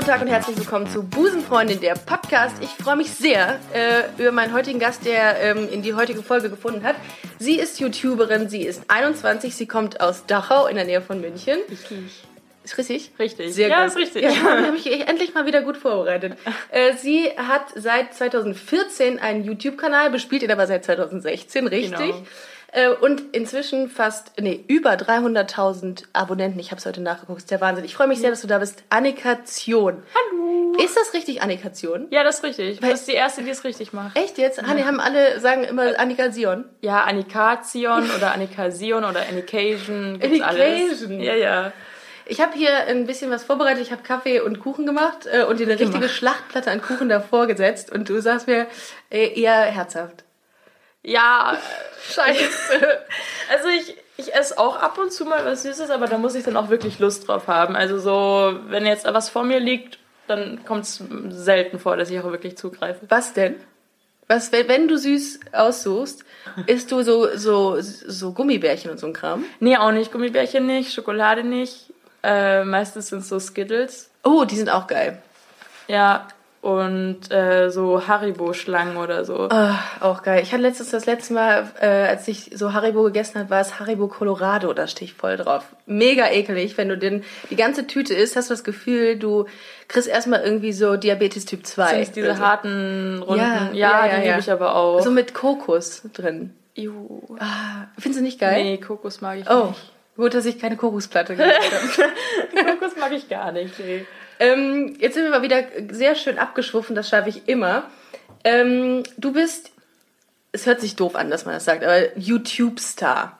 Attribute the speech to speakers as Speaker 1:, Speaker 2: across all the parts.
Speaker 1: Guten Tag und herzlich willkommen zu Busenfreundin, der Podcast. Ich freue mich sehr äh, über meinen heutigen Gast, der ähm, in die heutige Folge gefunden hat. Sie ist YouTuberin, sie ist 21, sie kommt aus Dachau in der Nähe von München.
Speaker 2: Richtig.
Speaker 1: Ist richtig?
Speaker 2: Richtig.
Speaker 1: Sehr
Speaker 2: ja,
Speaker 1: gut.
Speaker 2: ist richtig.
Speaker 1: Ja, habe ich endlich mal wieder gut vorbereitet. Äh, sie hat seit 2014 einen YouTube-Kanal, bespielt ihn aber seit 2016, richtig?
Speaker 2: Genau.
Speaker 1: Äh, und inzwischen fast, nee, über 300.000 Abonnenten. Ich habe es heute nachgeguckt, ist der Wahnsinn. Ich freue mich sehr, dass du da bist. Annikation.
Speaker 2: Hallo.
Speaker 1: Ist das richtig Annikation?
Speaker 2: Ja, das ist richtig. Du bist die Erste, die es richtig macht.
Speaker 1: Echt jetzt? Hanni, haben alle, sagen immer Annikation.
Speaker 2: Ja, Annikation oder Annikasion oder Annication. Gibt's alles.
Speaker 1: Annication.
Speaker 2: Ja, ja.
Speaker 1: Ich habe hier ein bisschen was vorbereitet. Ich habe Kaffee und Kuchen gemacht äh, und dir eine richtige. Schlachtplatte an Kuchen davor gesetzt. Und du sagst mir äh, eher herzhaft.
Speaker 2: Ja,
Speaker 1: Scheiße.
Speaker 2: also ich, ich esse auch ab und zu mal was Süßes, aber da muss ich dann auch wirklich Lust drauf haben. Also so, wenn jetzt was vor mir liegt, dann kommt es selten vor, dass ich auch wirklich zugreife.
Speaker 1: Was denn? Was, wenn, du süß aussuchst, isst du so, so, so Gummibärchen und so ein Kram?
Speaker 2: Nee, auch nicht. Gummibärchen nicht, Schokolade nicht. Äh, meistens sind es so Skittles.
Speaker 1: Oh, die sind auch geil.
Speaker 2: Ja, und äh, so Haribo-Schlangen oder so.
Speaker 1: Ah, auch geil. Ich hatte letztens das letzte Mal, äh, als ich so Haribo gegessen habe, war es Haribo Colorado. Da stehe ich voll drauf. Mega ekelig. Wenn du den, die ganze Tüte isst, hast du das Gefühl, du kriegst erstmal irgendwie so Diabetes Typ 2.
Speaker 2: Sind diese
Speaker 1: Also,
Speaker 2: harten, runden.
Speaker 1: Ja,
Speaker 2: Ja,
Speaker 1: ja, ja,
Speaker 2: die
Speaker 1: ja.
Speaker 2: liebe ich aber auch.
Speaker 1: So mit Kokos drin.
Speaker 2: Juhu.
Speaker 1: Ah, findest du nicht geil?
Speaker 2: Nee, Kokos mag ich
Speaker 1: Oh,
Speaker 2: nicht.
Speaker 1: gut, dass ich keine Kokosplatte gekauft habe.
Speaker 2: Kokos mag ich gar nicht. Nee.
Speaker 1: Ähm, jetzt sind wir mal wieder sehr schön abgeschwuffen, das schaffe ich immer. Ähm, du bist, es hört sich doof an, dass man das sagt, aber YouTube-Star.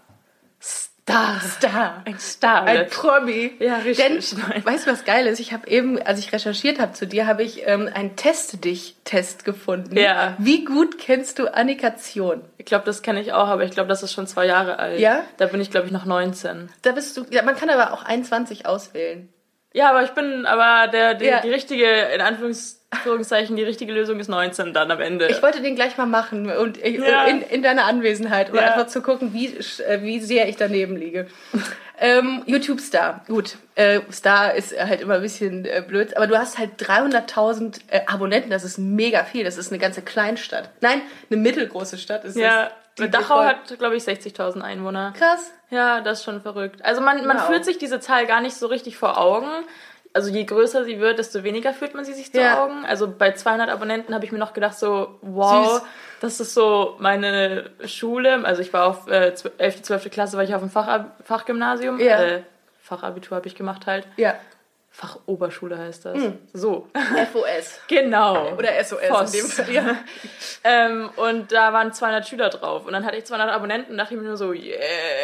Speaker 1: Star.
Speaker 2: Star. Ein Star.
Speaker 1: Ein Promi.
Speaker 2: Ja, richtig.
Speaker 1: Denn,
Speaker 2: Nein.
Speaker 1: weißt du, was geil ist? Ich habe eben, als ich recherchiert habe zu dir, habe ich ähm, einen Teste-Dich-Test gefunden.
Speaker 2: Ja.
Speaker 1: Wie gut kennst du Annikation?
Speaker 2: Ich glaube, das kenne ich auch, aber ich glaube, das ist schon zwei Jahre alt.
Speaker 1: Ja?
Speaker 2: Da bin ich, glaube ich, noch 19.
Speaker 1: Da bist du, ja, man kann aber auch 21 auswählen.
Speaker 2: Ja, aber ich bin, aber der, die,
Speaker 1: Ja.
Speaker 2: die richtige, in Anführungszeichen, die richtige Lösung ist 19 dann am Ende.
Speaker 1: Ich wollte den gleich mal machen und
Speaker 2: Ja.
Speaker 1: in, in deiner Anwesenheit, um
Speaker 2: Ja.
Speaker 1: einfach zu gucken, wie, äh, wie sehr ich daneben liege. ähm, YouTube-Star. Gut, äh, Star ist halt immer ein bisschen äh, blöd, aber du hast halt 300.000 äh, Abonnenten, das ist mega viel, das ist eine ganze Kleinstadt. Nein, eine mittelgroße Stadt ist
Speaker 2: ja,
Speaker 1: das. Die
Speaker 2: Dachau hat, glaube ich, 60.000 Einwohner.
Speaker 1: Krass.
Speaker 2: Ja, das ist schon verrückt. Also man, man
Speaker 1: Wow.
Speaker 2: führt sich diese Zahl gar nicht so richtig vor Augen. Also je größer sie wird, desto weniger führt man sie sich vor
Speaker 1: Ja.
Speaker 2: Augen. Also bei 200 Abonnenten habe ich mir noch gedacht so, wow,
Speaker 1: Süß.
Speaker 2: das ist so meine Schule. Also ich war auf äh, 11., 12. Klasse, war ich auf dem Fachab Fachgymnasium.
Speaker 1: Ja.
Speaker 2: Äh, Fachabitur habe ich gemacht halt.
Speaker 1: Ja.
Speaker 2: Fachoberschule heißt das.
Speaker 1: Hm.
Speaker 2: So.
Speaker 1: FOS.
Speaker 2: genau.
Speaker 1: Oder SOS
Speaker 2: Voss.
Speaker 1: in dem Fall. Ja.
Speaker 2: Ähm, und da waren 200 Schüler drauf. Und dann hatte ich 200 Abonnenten und dachte ich mir nur so, yeah.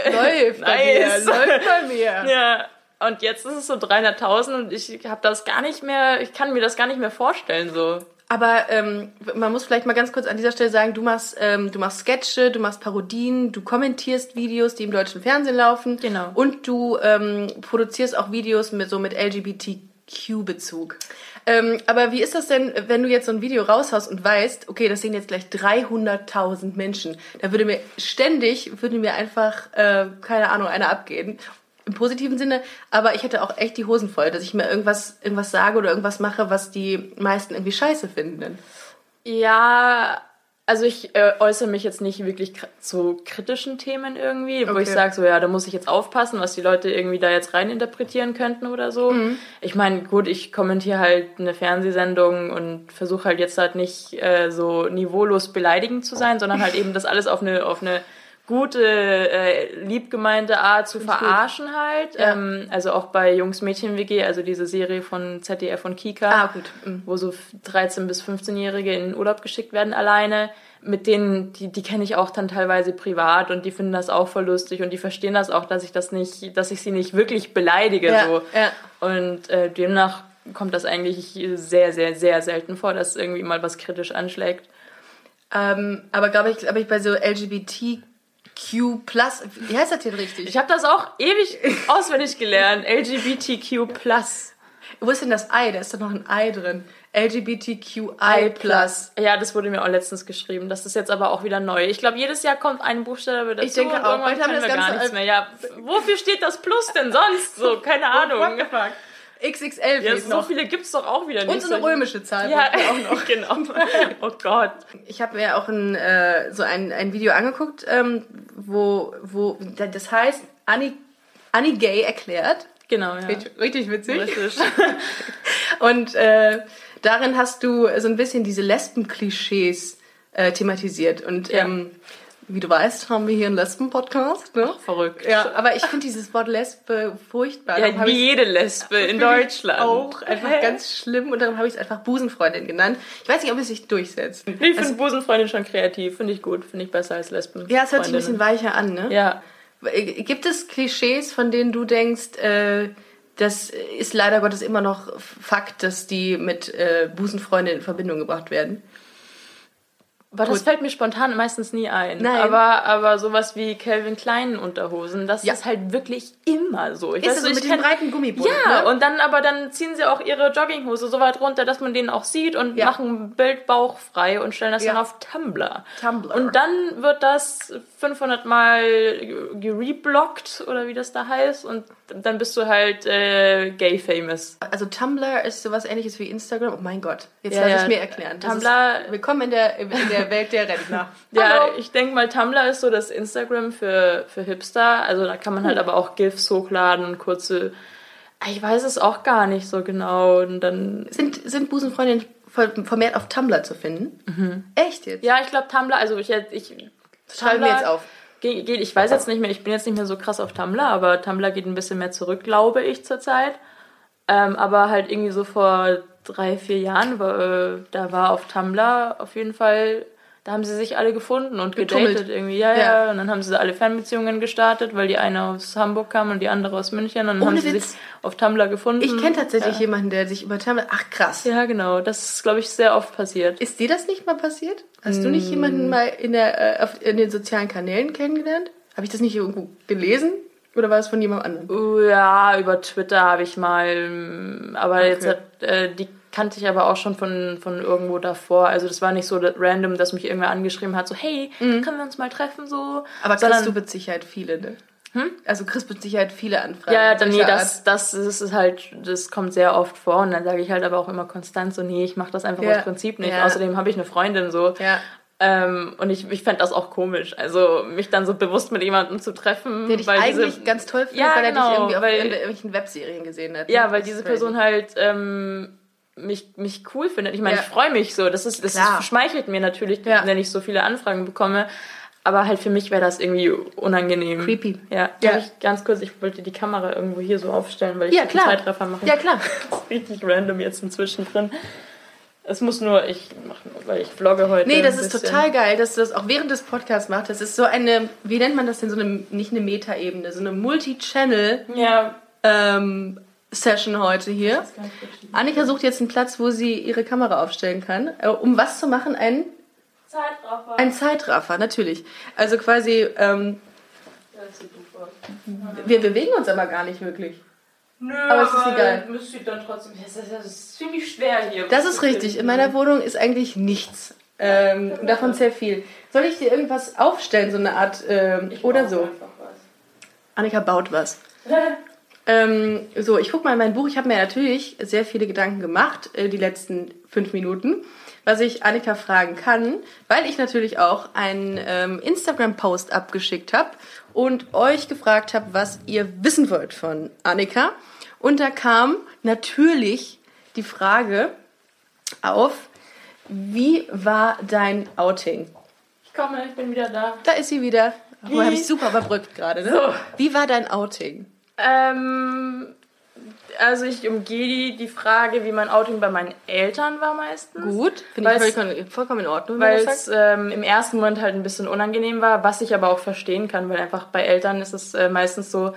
Speaker 1: Läuft bei
Speaker 2: Nice.
Speaker 1: mir, läuft bei mir.
Speaker 2: Ja, und jetzt ist es so 300.000 und ich habe das gar nicht mehr, ich kann mir das gar nicht mehr vorstellen so.
Speaker 1: Aber ähm, man muss vielleicht mal ganz kurz an dieser Stelle sagen, du machst, ähm, du machst Sketche, du machst Parodien, du kommentierst Videos, die im deutschen Fernsehen laufen.
Speaker 2: Genau.
Speaker 1: Und du ähm, produzierst auch Videos mit so mit LGBTQ-Bezug. Ähm, aber wie ist das denn, wenn du jetzt so ein Video raushaust und weißt, okay, das sehen jetzt gleich 300.000 Menschen, da würde mir ständig, würde mir einfach, äh, keine Ahnung, einer abgehen. Im positiven Sinne, aber ich hätte auch echt die Hosen voll, dass ich mir irgendwas, irgendwas sage oder irgendwas mache, was die meisten irgendwie scheiße finden.
Speaker 2: Ja, also ich äh, äußere mich jetzt nicht wirklich zu kritischen Themen irgendwie, wo
Speaker 1: Okay.
Speaker 2: ich sage, so ja, da muss ich jetzt aufpassen, was die Leute irgendwie da jetzt reininterpretieren könnten oder so.
Speaker 1: Mhm.
Speaker 2: Ich meine, gut, ich kommentiere halt eine Fernsehsendung und versuche halt jetzt halt nicht äh, so niveaulos beleidigend zu sein, sondern halt eben das alles auf eine auf eine gute, äh, liebgemeinte Art zu
Speaker 1: ich gut.
Speaker 2: verarschen halt.
Speaker 1: Ja.
Speaker 2: Ähm, also auch bei Jungs-Mädchen-WG, also diese Serie von ZDF und Kika
Speaker 1: Ah, gut. Mhm.
Speaker 2: wo so 13- bis 15-Jährige in den Urlaub geschickt werden alleine. Mit denen, die, die kenne ich auch dann teilweise privat und die finden das auch voll lustig und die verstehen das auch, dass ich das nicht, dass ich sie nicht wirklich beleidige
Speaker 1: Ja,
Speaker 2: so.
Speaker 1: ja.
Speaker 2: Und äh, demnach kommt das eigentlich sehr, sehr, sehr selten vor, dass irgendwie mal was kritisch anschlägt.
Speaker 1: Ähm, aber glaube ich, glaube ich, bei so Q+. Wie heißt das denn richtig?
Speaker 2: Ich habe das auch ewig auswendig gelernt. LGBTQ+.
Speaker 1: Wo ist denn das I? Da ist doch noch ein I drin. LGBTQI+.
Speaker 2: Ja, das wurde mir auch letztens geschrieben. Das ist jetzt aber auch wieder neu. Ich glaube, jedes Jahr kommt ein Buchstabe dazu.
Speaker 1: Ich denke auch.
Speaker 2: irgendwann
Speaker 1: haben wir
Speaker 2: gar nichts mehr. Ja, wofür steht das Plus denn sonst? So, keine Ahnung.
Speaker 1: What the fuck? XXL
Speaker 2: Ja, so
Speaker 1: noch.
Speaker 2: viele gibt's doch auch wieder nicht.
Speaker 1: Und so eine römische Zahl.
Speaker 2: Ja,
Speaker 1: auch noch.
Speaker 2: genau. Oh Gott.
Speaker 1: Ich habe mir auch ein, äh, so ein, ein Video angeguckt, ähm, wo, wo das heißt Annie, Annie Gay erklärt.
Speaker 2: Genau, ja.
Speaker 1: Richtig, richtig witzig.
Speaker 2: Richtig.
Speaker 1: Und äh, darin hast du so ein bisschen diese Lesben-Klischees äh, thematisiert. Und
Speaker 2: Ja.
Speaker 1: ähm, wie du weißt, haben wir hier einen Lesben-Podcast. Ne?
Speaker 2: Verrückt.
Speaker 1: Ja, aber ich finde dieses Wort Lesbe furchtbar.
Speaker 2: Ja, wie jede Lesbe in Deutschland.
Speaker 1: Auch einfach
Speaker 2: Hä?
Speaker 1: ganz schlimm und darum habe ich es einfach Busenfreundin genannt. Ich weiß nicht, ob es sich durchsetzt.
Speaker 2: Ich finde Busenfreundin schon kreativ. Finde ich gut. Finde ich besser als Lesben.
Speaker 1: Ja, es hört sich ein bisschen weicher an, ne?
Speaker 2: Ja.
Speaker 1: Gibt es Klischees, von denen du denkst, äh, das ist leider Gottes immer noch Fakt, dass die mit äh, Busenfreundin in Verbindung gebracht werden?
Speaker 2: Aber das
Speaker 1: Gut.
Speaker 2: fällt mir spontan meistens nie ein.
Speaker 1: Nein.
Speaker 2: Aber, aber sowas wie Calvin Klein Unterhosen, das
Speaker 1: Ja.
Speaker 2: ist halt wirklich immer so. Ich
Speaker 1: Ist
Speaker 2: weiß so,
Speaker 1: mit
Speaker 2: kenn-
Speaker 1: breiten Gummibund?
Speaker 2: Ja,
Speaker 1: ne?
Speaker 2: und dann aber dann ziehen sie auch ihre Jogginghose so weit runter, dass man den auch sieht und
Speaker 1: Ja.
Speaker 2: machen Bild bauchfrei und stellen das
Speaker 1: Ja.
Speaker 2: dann auf Tumblr.
Speaker 1: Tumblr.
Speaker 2: Und dann wird das 500 Mal gereblockt oder wie das da heißt und dann bist du halt äh, gay famous.
Speaker 1: Also Tumblr ist sowas ähnliches wie Instagram. Oh mein Gott, jetzt
Speaker 2: Ja,
Speaker 1: lass ich mir erklären. Das
Speaker 2: Tumblr-
Speaker 1: Ist, willkommen in der, in der Welt der Rentner.
Speaker 2: Ja,
Speaker 1: Hallo.
Speaker 2: ich denke mal, Tumblr ist so das Instagram für, für Hipster. Also da kann man halt aber auch GIFs hochladen und kurze. Ah, Ich weiß es auch gar nicht so genau. Und dann.
Speaker 1: Sind, sind Busenfreundinnen ver- vermehrt auf Tumblr zu finden? Echt jetzt?
Speaker 2: Ja, ich glaube Tumblr, also ich, ich
Speaker 1: Schreiben wir
Speaker 2: Tumblr
Speaker 1: jetzt auf.
Speaker 2: Geht, geht, ich weiß jetzt nicht mehr, ich bin jetzt nicht mehr so krass auf Tumblr, aber Tumblr geht ein bisschen mehr zurück, glaube ich, zurzeit. Ähm, aber halt irgendwie so vor drei, vier Jahren, war, äh, da war auf Tumblr auf jeden Fall, da haben sie sich alle gefunden und
Speaker 1: Getummelt.
Speaker 2: gedatet irgendwie. Ja, ja,
Speaker 1: Ja.
Speaker 2: Und dann haben sie alle Fernbeziehungen gestartet, weil die eine aus Hamburg kam und die andere aus München. Und dann
Speaker 1: Ohne
Speaker 2: haben sie
Speaker 1: Witz.
Speaker 2: sich auf Tumblr gefunden.
Speaker 1: Ich kenne tatsächlich
Speaker 2: ja.
Speaker 1: jemanden, der sich über Tumblr... Ach, krass.
Speaker 2: Ja, genau. Das ist, glaube ich, sehr oft passiert.
Speaker 1: Ist dir das nicht mal passiert? Hast du
Speaker 2: Mm.
Speaker 1: nicht jemanden mal in, der, äh, auf, in den sozialen Kanälen kennengelernt? Habe ich das nicht irgendwo gelesen? Oder war es von jemand anderem?
Speaker 2: Uh, Ja, über Twitter habe ich mal, ähm, aber jetzt hat, äh, die kannte ich aber auch schon von, von irgendwo davor. Also das war nicht so random, dass mich irgendwer angeschrieben hat, so hey, können wir uns mal treffen so.
Speaker 1: Mhm. Aber
Speaker 2: Sondern-
Speaker 1: kriegst du mit Sicherheit viele, ne? Also kriegst mit Sicherheit viele Anfragen.
Speaker 2: ja, dann, nee, das, das, ist halt, das kommt sehr oft vor und dann sage ich halt aber auch immer konstant so, nee, ich mache das einfach
Speaker 1: Ja.
Speaker 2: aus Prinzip nicht.
Speaker 1: Ja.
Speaker 2: Außerdem habe ich eine Freundin so.
Speaker 1: Ja.
Speaker 2: Ähm, und ich, ich fände das auch komisch, also mich dann so bewusst mit jemandem zu treffen.
Speaker 1: Der dich
Speaker 2: weil
Speaker 1: eigentlich
Speaker 2: diese,
Speaker 1: ganz toll findet,
Speaker 2: Ja,
Speaker 1: weil er
Speaker 2: genau,
Speaker 1: dich irgendwie auf
Speaker 2: weil-
Speaker 1: in irgendwelchen Webserien gesehen hat. ne?
Speaker 2: Ja, weil
Speaker 1: Das
Speaker 2: diese Person halt ähm, mich, mich cool findet. Ich meine,
Speaker 1: Ja.
Speaker 2: ich freue mich so. Das ist, das
Speaker 1: Klar.
Speaker 2: ist, schmeichelt mir natürlich,
Speaker 1: Ja.
Speaker 2: wenn ich so viele Anfragen bekomme. Aber halt für mich wäre das irgendwie unangenehm.
Speaker 1: Creepy.
Speaker 2: Ja,
Speaker 1: Ja.
Speaker 2: Ich ganz kurz, ich wollte die Kamera irgendwo hier so aufstellen, weil ich
Speaker 1: Ja,
Speaker 2: einen. Zeitraffer mache.
Speaker 1: Ja, klar.
Speaker 2: Das ist richtig random jetzt inzwischen drin. Es muss nur, ich mache nur, weil ich vlogge heute.
Speaker 1: Nee, das ist total geil, dass du das auch während des Podcasts machst. Das ist so eine, wie nennt man das denn, so eine, nicht eine Meta-Ebene, so eine Multi-Channel
Speaker 2: Ja,
Speaker 1: ähm, Session heute hier. Annika sucht jetzt einen Platz, wo sie ihre Kamera aufstellen kann. Äh, um was zu machen? Ein,
Speaker 2: Zeitraffer.
Speaker 1: ein Zeitraffer, natürlich. Also quasi, ähm, wir bewegen uns aber gar nicht wirklich.
Speaker 2: Nö,
Speaker 1: Aber es ist egal.
Speaker 2: Müsste dann trotzdem. Das ist, das ist ziemlich schwer hier.
Speaker 1: Das ist richtig. In meiner Wohnung ist eigentlich nichts. Ähm, davon sehr viel. Soll ich dir irgendwas aufstellen, so eine Art, ähm, oder so? Annika baut was. Ähm, so, ich guck mal in mein Buch. Ich habe mir natürlich sehr viele Gedanken gemacht, äh, die letzten fünf Minuten, was ich Annika fragen kann, weil ich natürlich auch einen ähm, Instagram-Post abgeschickt habe und euch gefragt habe, was ihr wissen wollt von Annika. Und da kam natürlich die Frage auf, wie war dein Outing?
Speaker 2: Ich komme, ich bin wieder da.
Speaker 1: Da ist sie wieder. Oh,
Speaker 2: Wie?
Speaker 1: habe ich super überbrückt gerade. Ne?
Speaker 2: So.
Speaker 1: Wie war dein Outing?
Speaker 2: Ähm, also ich umgehe die, die Frage, wie mein Outing bei meinen Eltern war meistens.
Speaker 1: Gut, finde ich vollkommen, vollkommen in Ordnung,
Speaker 2: Weil es ähm, im ersten Moment halt ein bisschen unangenehm war, was ich aber auch verstehen kann, weil einfach bei Eltern ist es äh, meistens so,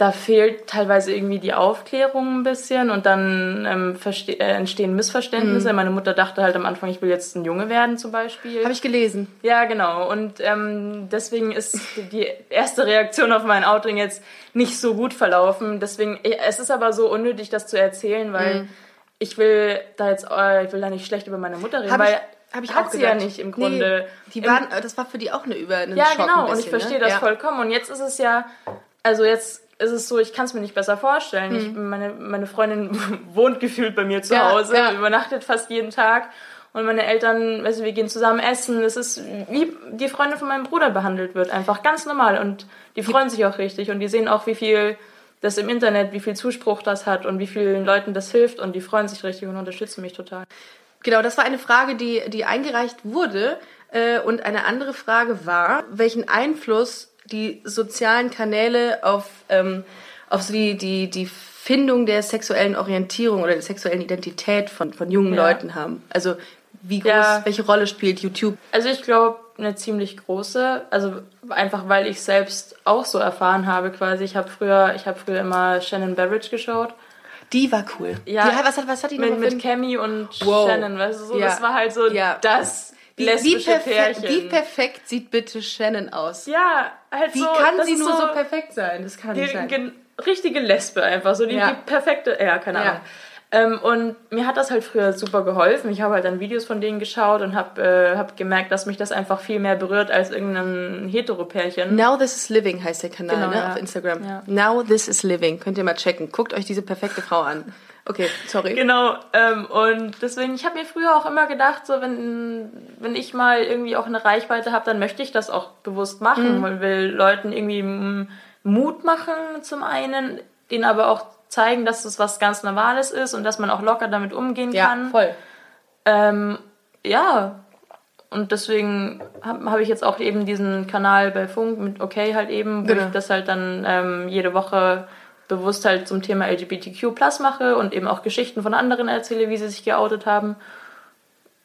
Speaker 2: da fehlt teilweise irgendwie die Aufklärung ein bisschen und dann ähm, äh, entstehen Missverständnisse.
Speaker 1: Mhm.
Speaker 2: Meine Mutter dachte halt am Anfang, ich will jetzt ein Junge werden zum Beispiel.
Speaker 1: Habe ich gelesen.
Speaker 2: Ja, genau. Und ähm, deswegen ist die erste Reaktion auf mein Outing jetzt nicht so gut verlaufen. Deswegen, äh, es ist aber so unnötig, das zu erzählen, weil
Speaker 1: Mhm.
Speaker 2: ich will da jetzt, äh, ich will da nicht schlecht über meine Mutter reden,
Speaker 1: Hab
Speaker 2: weil
Speaker 1: ich, hab ich
Speaker 2: hat
Speaker 1: auch
Speaker 2: sie ja
Speaker 1: gedacht.
Speaker 2: nicht im Grunde.
Speaker 1: Nee, die
Speaker 2: Im-
Speaker 1: waren, das war für die auch eine über einen
Speaker 2: ja,
Speaker 1: Schock
Speaker 2: genau.
Speaker 1: ein
Speaker 2: und ich
Speaker 1: bisschen,
Speaker 2: verstehe
Speaker 1: ne?
Speaker 2: das
Speaker 1: ja.
Speaker 2: vollkommen. Und jetzt ist es ja, also jetzt ist es so, ich kann es mir nicht besser vorstellen. Ich,
Speaker 1: Mhm.
Speaker 2: meine, meine Freundin wohnt gefühlt bei mir zu
Speaker 1: Ja,
Speaker 2: Hause,
Speaker 1: ja.
Speaker 2: übernachtet fast jeden Tag. Und meine Eltern, weißt du, wir gehen zusammen essen. Es ist wie die Freundin von meinem Bruder behandelt wird. Einfach ganz normal. Und die freuen sich auch richtig. Und die sehen auch, wie viel das im Internet, wie viel Zuspruch das hat und wie vielen Leuten das hilft. Und die freuen sich richtig und unterstützen mich total.
Speaker 1: Genau, das war eine Frage, die, die eingereicht wurde. Äh, und eine andere Frage war, welchen Einfluss die sozialen Kanäle auf, ähm, auf so die, die, die Findung der sexuellen Orientierung oder der sexuellen Identität von, von jungen
Speaker 2: Ja.
Speaker 1: Leuten haben. Also wie groß,
Speaker 2: Ja.
Speaker 1: welche Rolle spielt YouTube?
Speaker 2: Also ich glaube, eine ziemlich große. Also einfach, weil ich selbst auch so erfahren habe quasi. Ich habe früher, ich habe früher immer Shannon Barrage geschaut.
Speaker 1: Die war cool.
Speaker 2: Ja.
Speaker 1: Die, was, hat, was hat die
Speaker 2: Mit, mit Cammy und
Speaker 1: Wow.
Speaker 2: Shannon, weißt du, so,
Speaker 1: Ja.
Speaker 2: das war halt so
Speaker 1: Ja.
Speaker 2: das
Speaker 1: wie, wie,
Speaker 2: lesbische
Speaker 1: perfekt,
Speaker 2: Pärchen.
Speaker 1: wie perfekt sieht bitte Shannon aus?
Speaker 2: ja, halt
Speaker 1: Wie
Speaker 2: so.
Speaker 1: kann
Speaker 2: das
Speaker 1: sie nur so, perfekt sein? Das kann
Speaker 2: die,
Speaker 1: nicht sein.
Speaker 2: richtige Lesbe einfach, so die,
Speaker 1: Ja.
Speaker 2: die perfekte, ja, keine
Speaker 1: Ja.
Speaker 2: Ahnung. Ähm, und mir hat das halt früher super geholfen. Ich habe halt dann Videos von denen geschaut und habe äh, hab gemerkt, dass mich das einfach viel mehr berührt als irgendein Heteropärchen.
Speaker 1: Now This Is Living heißt der Kanal,
Speaker 2: Genau,
Speaker 1: ne,
Speaker 2: ja.
Speaker 1: auf Instagram.
Speaker 2: Ja.
Speaker 1: Now This Is Living. Könnt ihr mal checken. Guckt euch diese perfekte Frau an. Okay, sorry.
Speaker 2: Genau, ähm, und deswegen, ich habe mir früher auch immer gedacht, so wenn, wenn ich mal irgendwie auch eine Reichweite habe, dann möchte ich das auch bewusst machen, weil will Leuten irgendwie Mut machen zum einen, denen aber auch zeigen, dass es was ganz Normales ist und dass man auch locker damit umgehen
Speaker 1: Ja,
Speaker 2: kann.
Speaker 1: voll.
Speaker 2: Ähm, ja, und deswegen habe hab ich jetzt auch eben diesen Kanal bei Funk mit Okay halt eben, wo
Speaker 1: Genau.
Speaker 2: ich das halt dann ähm, jede Woche bewusst halt zum Thema LGBTQ Plus mache und eben auch Geschichten von anderen erzähle, wie sie sich geoutet haben.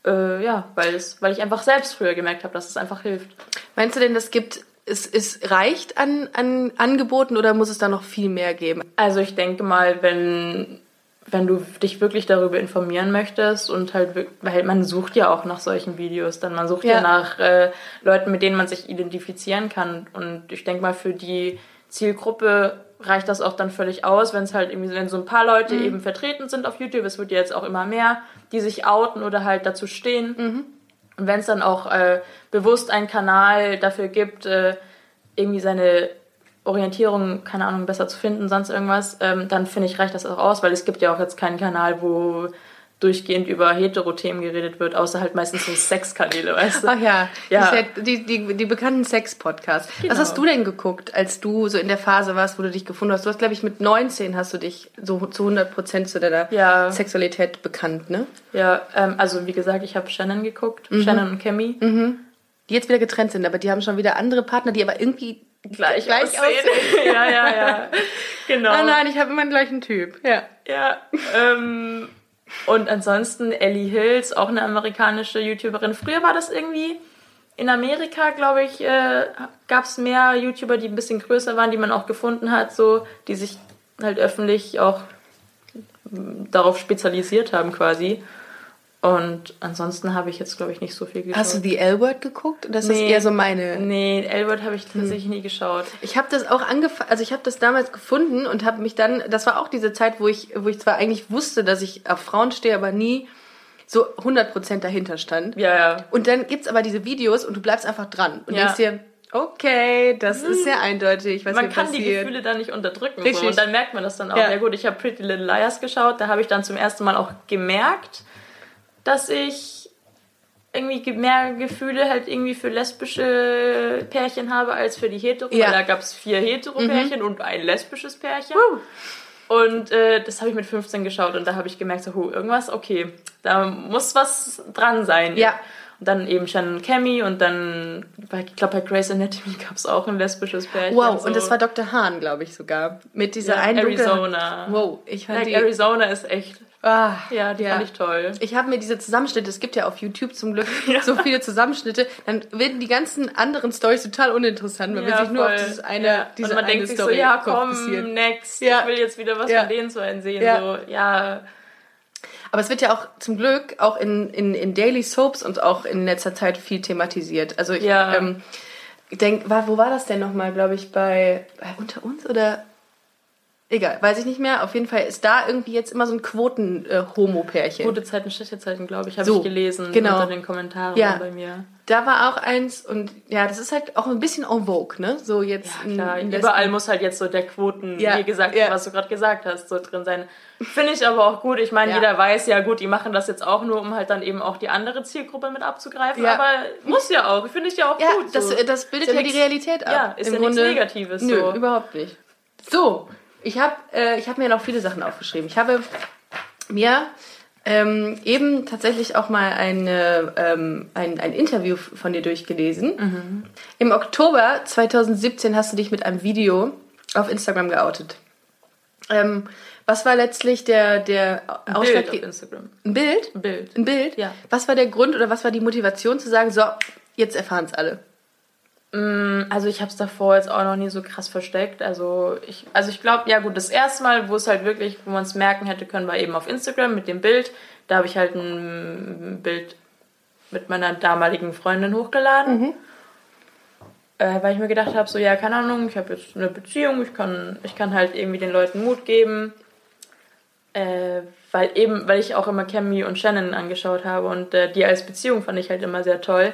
Speaker 2: Äh, ja, weil, es, weil ich einfach selbst früher gemerkt habe, dass es einfach hilft.
Speaker 1: Meinst du denn, das gibt, es, es reicht an, an Angeboten oder muss es da noch viel mehr geben?
Speaker 2: Also ich denke mal, wenn, wenn du dich wirklich darüber informieren möchtest und halt, weil man sucht ja auch nach solchen Videos, dann man sucht ja,
Speaker 1: Ja.
Speaker 2: nach äh, Leuten, mit denen man sich identifizieren kann. Und ich denke mal, für die Zielgruppe reicht das auch dann völlig aus, wenn es halt irgendwie, wenn so ein paar Leute eben vertreten sind auf YouTube, es wird ja jetzt auch immer mehr, die sich outen oder halt dazu stehen. Und wenn es dann auch äh, bewusst einen Kanal dafür gibt, äh, irgendwie seine Orientierung, keine Ahnung, besser zu finden, sonst irgendwas, ähm, dann finde ich, reicht das auch aus, weil es gibt ja auch jetzt keinen Kanal, wo durchgehend über Hetero-Themen geredet wird, außer halt meistens so Sexkanäle, weißt du?
Speaker 1: Ach ja,
Speaker 2: Ja.
Speaker 1: Die, die, die, bekannten Sex-Podcasts. Was
Speaker 2: Genau.
Speaker 1: hast du denn geguckt, als du so in der Phase warst, wo du dich gefunden hast? Du hast, glaube ich, mit 19 hast du dich so zu 100% zu deiner
Speaker 2: Ja.
Speaker 1: Sexualität bekannt, ne?
Speaker 2: Ja, ähm, also wie gesagt, ich habe Shannon geguckt, Shannon und Cammy.
Speaker 1: Die jetzt wieder getrennt sind, aber die haben schon wieder andere Partner, die aber irgendwie
Speaker 2: Gleich,
Speaker 1: gleich
Speaker 2: aussehen.
Speaker 1: aussehen.
Speaker 2: ja, ja, ja. Genau.
Speaker 1: Ah nein, ich habe immer den gleichen Typ. Ja.
Speaker 2: Ja, ähm, und ansonsten Ellie Hills, auch eine amerikanische YouTuberin. Früher war das irgendwie in Amerika, glaube ich, äh, gab es mehr YouTuber, die ein bisschen größer waren, die man auch gefunden hat, so, die sich halt öffentlich auch m, darauf spezialisiert haben quasi. Und ansonsten habe ich jetzt, glaube ich, nicht so viel geschaut.
Speaker 1: Hast du The L-Word geguckt? Das ist
Speaker 2: Nee.
Speaker 1: eher so meine.
Speaker 2: Nee, Elbert habe ich tatsächlich nie geschaut.
Speaker 1: Ich habe das auch angefangen, also ich habe das damals gefunden und habe mich dann, das war auch diese Zeit, wo ich, wo ich zwar eigentlich wusste, dass ich auf Frauen stehe, aber nie so 100% dahinter stand.
Speaker 2: Ja, ja.
Speaker 1: Und dann gibt's aber diese Videos und du bleibst einfach dran und
Speaker 2: Ja.
Speaker 1: denkst dir, okay, das ist sehr eindeutig, was
Speaker 2: man kann die
Speaker 1: passiert.
Speaker 2: Gefühle dann nicht unterdrücken.
Speaker 1: Richtig.
Speaker 2: So. Und dann merkt man das dann auch.
Speaker 1: Ja.
Speaker 2: Ja, gut, ich habe Pretty Little Liars geschaut. Da habe ich dann zum ersten Mal auch gemerkt, dass ich irgendwie ge- mehr Gefühle halt irgendwie für lesbische Pärchen habe als für die hetero.
Speaker 1: Ja. Mhm.
Speaker 2: Weil da gab es vier hetero Pärchen und ein lesbisches Pärchen. Und äh, das habe ich mit 15 geschaut und da habe ich gemerkt, so, huh, irgendwas, okay, da muss was dran sein.
Speaker 1: Ja.
Speaker 2: Und dann eben Shannon Cammy und dann, ich glaube, bei Grey's Anatomy gab es auch ein lesbisches Pärchen.
Speaker 1: Wow,
Speaker 2: so.
Speaker 1: und das war Dr. Hahn, glaube ich sogar. Mit dieser
Speaker 2: Ja,
Speaker 1: einen
Speaker 2: Arizona.
Speaker 1: Wow, ich fand
Speaker 2: Like
Speaker 1: die,
Speaker 2: Arizona ist echt
Speaker 1: Ah,
Speaker 2: Ja, die
Speaker 1: Ja.
Speaker 2: fand ich toll.
Speaker 1: Ich habe mir diese Zusammenschnitte, es gibt ja auf YouTube zum Glück so viele Zusammenschnitte, dann werden die ganzen anderen Stories total uninteressant, man sich nur auf
Speaker 2: voll.
Speaker 1: dieses eine,
Speaker 2: ja.
Speaker 1: diese
Speaker 2: Und man denkt sich so,
Speaker 1: Story
Speaker 2: ja komm, next,
Speaker 1: Ja.
Speaker 2: ich will jetzt wieder was
Speaker 1: Ja.
Speaker 2: von denen zu einsehen.
Speaker 1: Ja.
Speaker 2: So, ja,
Speaker 1: Aber es wird ja auch zum Glück auch in, in, in Daily Soaps und auch in letzter Zeit viel thematisiert. Also ich
Speaker 2: Ja.
Speaker 1: ähm, denk, war, wo war das denn nochmal, glaube ich, bei, bei Unter uns oder egal, weiß ich nicht mehr. Auf jeden Fall ist da irgendwie jetzt immer so ein Quoten-Homo-Pärchen.
Speaker 2: gute Zeiten, schlechte Zeiten, glaube ich, habe
Speaker 1: So,
Speaker 2: ich gelesen
Speaker 1: genau.
Speaker 2: unter den Kommentaren
Speaker 1: Ja.
Speaker 2: bei mir.
Speaker 1: Da war auch eins und ja, das ist halt auch ein bisschen en vogue, ne? So jetzt
Speaker 2: Ja, klar,
Speaker 1: in, in
Speaker 2: überall muss halt jetzt so der Quoten,
Speaker 1: Ja,
Speaker 2: wie gesagt,
Speaker 1: ja.
Speaker 2: was du gerade gesagt hast, so drin sein. Finde ich aber auch gut. Ich meine,
Speaker 1: Ja.
Speaker 2: jeder weiß ja gut, die machen das jetzt auch nur, um halt dann eben auch die andere Zielgruppe mit abzugreifen. Aber muss ja auch. Finde ich ja auch gut.
Speaker 1: das,
Speaker 2: so.
Speaker 1: das bildet ja, die Realität ab.
Speaker 2: ja, ist ja nichts Negatives,
Speaker 1: Nö,
Speaker 2: so.
Speaker 1: überhaupt nicht. So, ich habe äh, ich hab mir noch viele Sachen aufgeschrieben. Ich habe mir ähm, eben tatsächlich auch mal eine, ähm, ein, ein Interview von dir durchgelesen.
Speaker 2: Mhm.
Speaker 1: Im Oktober 2017 hast du dich mit einem Video auf Instagram geoutet. Ähm, was war letztlich der, der
Speaker 2: Bild auf
Speaker 1: Ausschlag?
Speaker 2: Instagram.
Speaker 1: Ein Bild?
Speaker 2: Ein Bild.
Speaker 1: Ein Bild?
Speaker 2: Ja.
Speaker 1: Was war der Grund oder was war die Motivation zu sagen, so, jetzt erfahren es alle?
Speaker 2: Also ich habe es davor jetzt auch noch nie so krass versteckt. Also ich, also ich glaube, ja gut, das erste Mal, wo es halt wirklich, wo man es merken hätte können, war eben auf Instagram mit dem Bild. Da habe ich halt ein Bild mit meiner damaligen Freundin hochgeladen. Äh, weil ich mir gedacht habe, so ja, keine Ahnung, ich habe jetzt eine Beziehung, ich kann, ich kann halt irgendwie den Leuten Mut geben. Äh, weil eben, weil ich auch immer Cammy und Shannon angeschaut habe und äh, die als Beziehung fand ich halt immer sehr toll.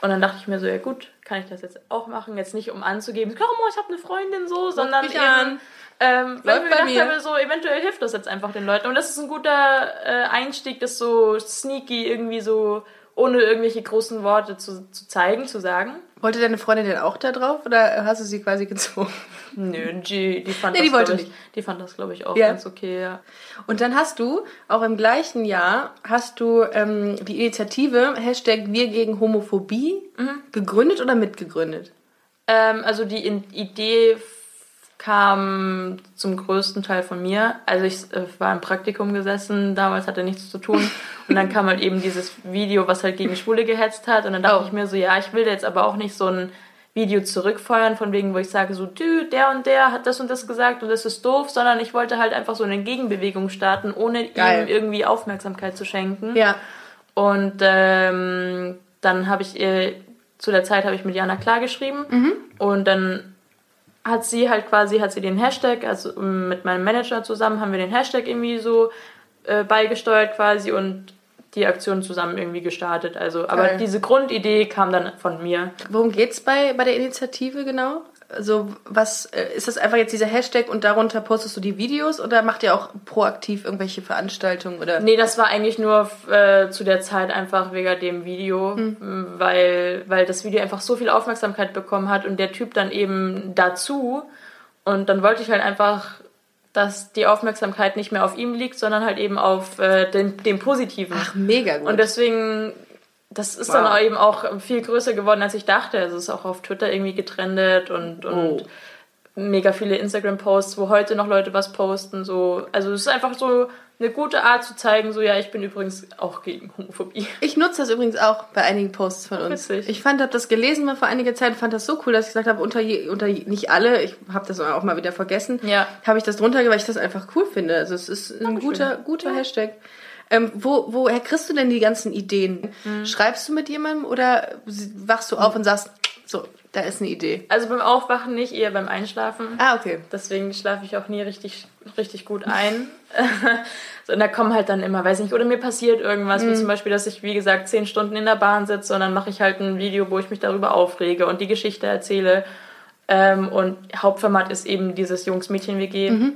Speaker 2: Und dann dachte ich mir so, ja gut, kann ich das jetzt auch machen? Jetzt nicht um anzugeben, komm, ich habe eine Freundin so, sondern eben,
Speaker 1: an.
Speaker 2: ähm, weil ich mir gedacht
Speaker 1: mir.
Speaker 2: habe, so eventuell hilft das jetzt einfach den Leuten. Und das ist ein guter äh, Einstieg, das so sneaky irgendwie so ohne irgendwelche großen Worte zu, zu zeigen, zu sagen.
Speaker 1: Wollte deine Freundin denn auch da drauf oder hast du sie quasi gezwungen?
Speaker 2: Nö, die, die fand
Speaker 1: Nee, die
Speaker 2: das,
Speaker 1: wollte
Speaker 2: glaub ich,
Speaker 1: nicht.
Speaker 2: die fand das, glaube ich, auch
Speaker 1: Ja.
Speaker 2: ganz okay, ja.
Speaker 1: Und dann hast du, auch im gleichen Jahr, hast du ähm, die Initiative Hashtag Wir gegen Homophobie gegründet oder mitgegründet?
Speaker 2: Ähm, also die Idee kam zum größten Teil von mir. Also ich äh, war im Praktikum gesessen, damals hatte nichts zu tun. Und dann kam halt eben dieses Video, was halt gegen Schwule gehetzt hat. Und dann dachte
Speaker 1: Oh.
Speaker 2: ich mir so, ja, ich will jetzt aber auch nicht so ein Video zurückfeuern, von wegen, wo ich sage, so, du, der und der hat das und das gesagt und das ist doof, sondern ich wollte halt einfach so eine Gegenbewegung starten, ohne
Speaker 1: Geil.
Speaker 2: ihm irgendwie Aufmerksamkeit zu schenken.
Speaker 1: Ja.
Speaker 2: Und ähm, dann habe ich ihr, zu der Zeit habe ich mit Jana klar geschrieben und dann hat sie halt quasi, hat sie den Hashtag, also ähm, mit meinem Manager zusammen haben wir den Hashtag irgendwie so äh, beigesteuert quasi und die Aktion zusammen irgendwie gestartet. Also, aber
Speaker 1: Geil.
Speaker 2: diese Grundidee kam dann von mir.
Speaker 1: Worum geht's bei, bei der Initiative genau? Also was äh, ist das einfach jetzt dieser Hashtag und darunter postest du die Videos oder macht ihr auch proaktiv irgendwelche Veranstaltungen oder?
Speaker 2: Nee, das war eigentlich nur äh, zu der Zeit einfach wegen dem Video, m, weil, weil das Video einfach so viel Aufmerksamkeit bekommen hat und der Typ dann eben dazu. Und dann wollte ich halt einfach, dass die Aufmerksamkeit nicht mehr auf ihm liegt, sondern halt eben auf äh, den, dem Positiven.
Speaker 1: Ach, mega gut.
Speaker 2: Und deswegen, das ist
Speaker 1: Wow.
Speaker 2: dann auch eben auch viel größer geworden, als ich dachte. Also es ist auch auf Twitter irgendwie getrennt und, und
Speaker 1: Oh.
Speaker 2: mega viele Instagram-Posts, wo heute noch Leute was posten. So. Also es ist einfach so eine gute Art zu zeigen, so ja, ich bin übrigens auch gegen Homophobie.
Speaker 1: Ich nutze das übrigens auch bei einigen Posts von uns.
Speaker 2: Witzig.
Speaker 1: Ich fand, habe das gelesen mal vor einiger Zeit, fand das so cool, dass ich gesagt habe, unter, je, unter je, nicht alle, ich habe das auch mal wieder vergessen,
Speaker 2: Ja.
Speaker 1: habe ich das drunter, weil ich das einfach cool finde. Also es ist ein guter, guter Hashtag. Ähm, wo, woher kriegst du denn die ganzen Ideen?
Speaker 2: Mhm.
Speaker 1: Schreibst du mit jemandem oder wachst du auf und sagst, so, da ist eine Idee?
Speaker 2: Also beim Aufwachen nicht, eher beim Einschlafen.
Speaker 1: Ah, okay.
Speaker 2: Deswegen schlafe ich auch nie richtig, richtig gut ein. so, und da kommen halt dann immer, weiß nicht, oder mir passiert irgendwas,
Speaker 1: Mhm.
Speaker 2: wie zum Beispiel, dass ich, wie gesagt, zehn Stunden in der Bahn sitze und dann mache ich halt ein Video, wo ich mich darüber aufrege und die Geschichte erzähle. Ähm, und Hauptformat ist eben dieses Jungs-Mädchen-WG.
Speaker 1: Mhm.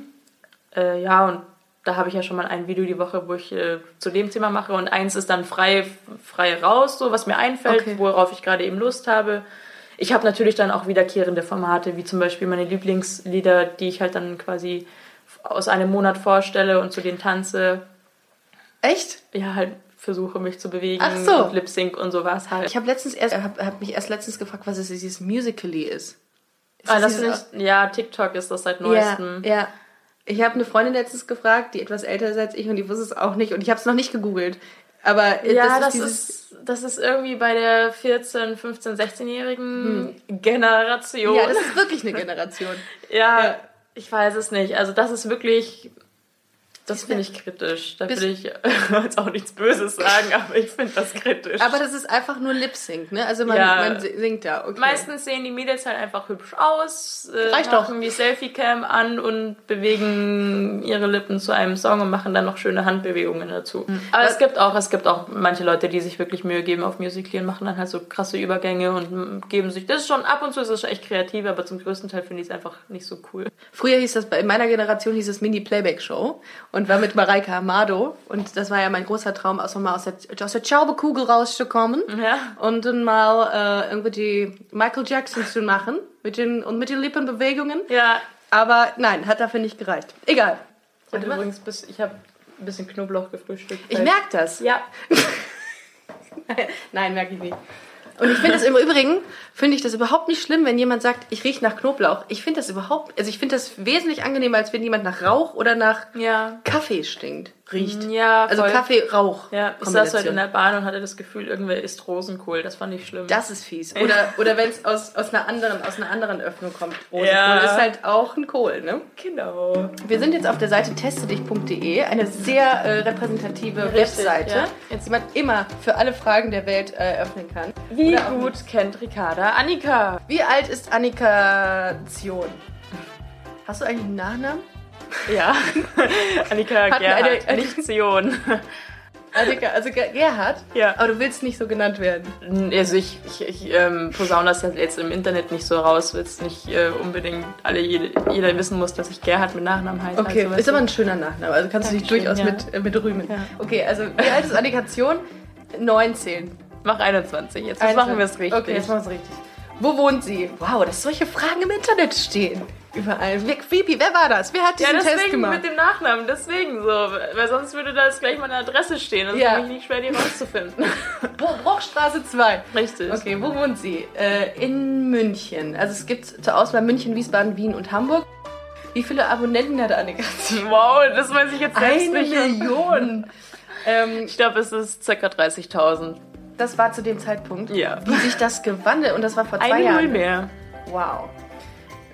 Speaker 2: Äh, ja, und da habe ich ja schon mal ein Video die Woche, wo ich äh, zu dem Thema mache und eins ist dann frei, frei raus, so was mir einfällt,
Speaker 1: Okay.
Speaker 2: worauf ich gerade eben Lust habe. Ich habe natürlich dann auch wiederkehrende Formate, wie zum Beispiel meine Lieblingslieder, die ich halt dann quasi aus einem Monat vorstelle und zu denen tanze.
Speaker 1: Echt?
Speaker 2: Ja, halt versuche mich zu bewegen
Speaker 1: Ach so.
Speaker 2: und Lip Sync und sowas halt.
Speaker 1: Ich habe letztens erst, hab, hab mich erst letztens gefragt, was es dieses Musically ist. ist
Speaker 2: ah, das
Speaker 1: dieses-
Speaker 2: nicht, ja, TikTok ist das seit
Speaker 1: ja,
Speaker 2: neuestem.
Speaker 1: ja. Ich habe eine Freundin letztens gefragt, die etwas älter ist als ich und die wusste es auch nicht und ich habe es noch nicht gegoogelt. Aber äh,
Speaker 2: Ja,
Speaker 1: das,
Speaker 2: das,
Speaker 1: ist
Speaker 2: ist,
Speaker 1: dieses.
Speaker 2: das ist irgendwie bei der 14-, 15-, 16-jährigen Generation.
Speaker 1: ja, das ist wirklich eine Generation.
Speaker 2: Ja,
Speaker 1: Ja.
Speaker 2: ich weiß es nicht. Also das ist wirklich, das finde ich kritisch. Da will ich jetzt auch nichts Böses sagen, aber ich finde das kritisch.
Speaker 1: Aber das ist einfach nur Lip Sync, ne? Also man,
Speaker 2: Ja.
Speaker 1: man singt da. Okay.
Speaker 2: Meistens sehen die Mädels halt einfach hübsch aus, äh,
Speaker 1: Reicht doch.
Speaker 2: die Selfie-Cam an und bewegen ihre Lippen zu einem Song und machen dann noch schöne Handbewegungen dazu. Aber es gibt auch, es gibt auch manche Leute, die sich wirklich Mühe geben auf Musical.ly und machen dann halt so krasse Übergänge und geben sich, das ist schon, ab und zu ist es schon echt kreativ, aber zum größten Teil finde ich es einfach nicht so cool.
Speaker 1: Früher hieß das, bei- in meiner Generation hieß es Mini-Playback-Show und war mit Mareike Amado. Und das war ja mein großer Traum, aus, mal aus der, aus der Schaubekugel rauszukommen
Speaker 2: Ja.
Speaker 1: und dann mal äh, irgendwie die Michael Jackson zu machen mit den, und mit den Lippenbewegungen.
Speaker 2: Ja,
Speaker 1: Aber nein, hat dafür nicht gereicht. Egal.
Speaker 2: ich habe
Speaker 1: mal.
Speaker 2: übrigens bis, ich habe ein bisschen Knoblauch gefrühstückt.
Speaker 1: Ich merke das.
Speaker 2: Ja.
Speaker 1: Nein, merke ich nicht. Und ich finde das im Übrigen, finde ich das überhaupt nicht schlimm, wenn jemand sagt, ich rieche nach Knoblauch. Ich finde das überhaupt, also ich finde das wesentlich angenehmer, als wenn jemand nach Rauch oder nach
Speaker 2: Ja.
Speaker 1: Kaffee stinkt, riecht.
Speaker 2: Ja,
Speaker 1: Also
Speaker 2: voll.
Speaker 1: Kaffee, Rauch.
Speaker 2: Ja, ich saß heute in der Bahn und hatte das Gefühl, irgendwer isst Rosenkohl. Das fand ich schlimm.
Speaker 1: Das ist fies. Oder, oder wenn es aus, aus, einer anderen, aus einer anderen Öffnung kommt. Rosenkohl
Speaker 2: Ja.
Speaker 1: ist halt auch ein Kohl, ne?
Speaker 2: genau.
Speaker 1: Wir sind jetzt auf der Seite testedich.de, eine sehr äh, repräsentative
Speaker 2: Richtig,
Speaker 1: Webseite,
Speaker 2: ja.
Speaker 1: jetzt die man immer für alle Fragen der Welt äh, öffnen kann.
Speaker 2: Wie
Speaker 1: Oder auch
Speaker 2: gut kennt Ricarda Annika?
Speaker 1: Wie alt ist Annika Zion? Hast du eigentlich einen Nachnamen?
Speaker 2: Ja. Annika Gerhard,
Speaker 1: eine-
Speaker 2: nicht Zion.
Speaker 1: Annika, also Ge- Gerhard?
Speaker 2: Ja.
Speaker 1: Aber du willst nicht so genannt werden.
Speaker 2: Also ich, ich, ich ähm, posaune das jetzt im Internet nicht so raus, weil es nicht äh, unbedingt alle jede, jeder wissen muss, dass ich Gerhard mit Nachnamen heiße.
Speaker 1: Okay,
Speaker 2: also,
Speaker 1: ist aber ein schöner Nachname. Also kannst du dich
Speaker 2: Dankeschön,
Speaker 1: durchaus
Speaker 2: ja.
Speaker 1: mit, äh, mit rühmen.
Speaker 2: Ja.
Speaker 1: Okay, also wie alt ist Annika Zion? 19.
Speaker 2: Mach 21. Jetzt machen wir es richtig.
Speaker 1: Okay, jetzt machen wir es richtig. Wo wohnt sie? Wow, dass solche Fragen im Internet stehen. Überall. Wie creepy. Wer war das? Wer hat
Speaker 2: ja,
Speaker 1: diesen Test
Speaker 2: deswegen
Speaker 1: gemacht?
Speaker 2: mit dem Nachnamen, deswegen so. Weil sonst würde da jetzt gleich meine Adresse stehen. Das
Speaker 1: Ja.
Speaker 2: ist nämlich nicht schwer, die rauszufinden.
Speaker 1: Bruchstraße 2.
Speaker 2: Richtig.
Speaker 1: Okay, wo wohnt sie? Äh, in München. Also es gibt zur Auswahl München, Wiesbaden, Wien und Hamburg. Wie viele Abonnenten hat Annika?
Speaker 2: Wow, das weiß ich jetzt selbst
Speaker 1: Eine
Speaker 2: nicht.
Speaker 1: Million. ähm,
Speaker 2: Ich glaube, es ist ca. 30.000.
Speaker 1: das war zu dem Zeitpunkt.
Speaker 2: Ja.
Speaker 1: Wie sich das gewandelt und das war vor zwei
Speaker 2: Eine
Speaker 1: Jahren.
Speaker 2: Null mehr.
Speaker 1: Wow.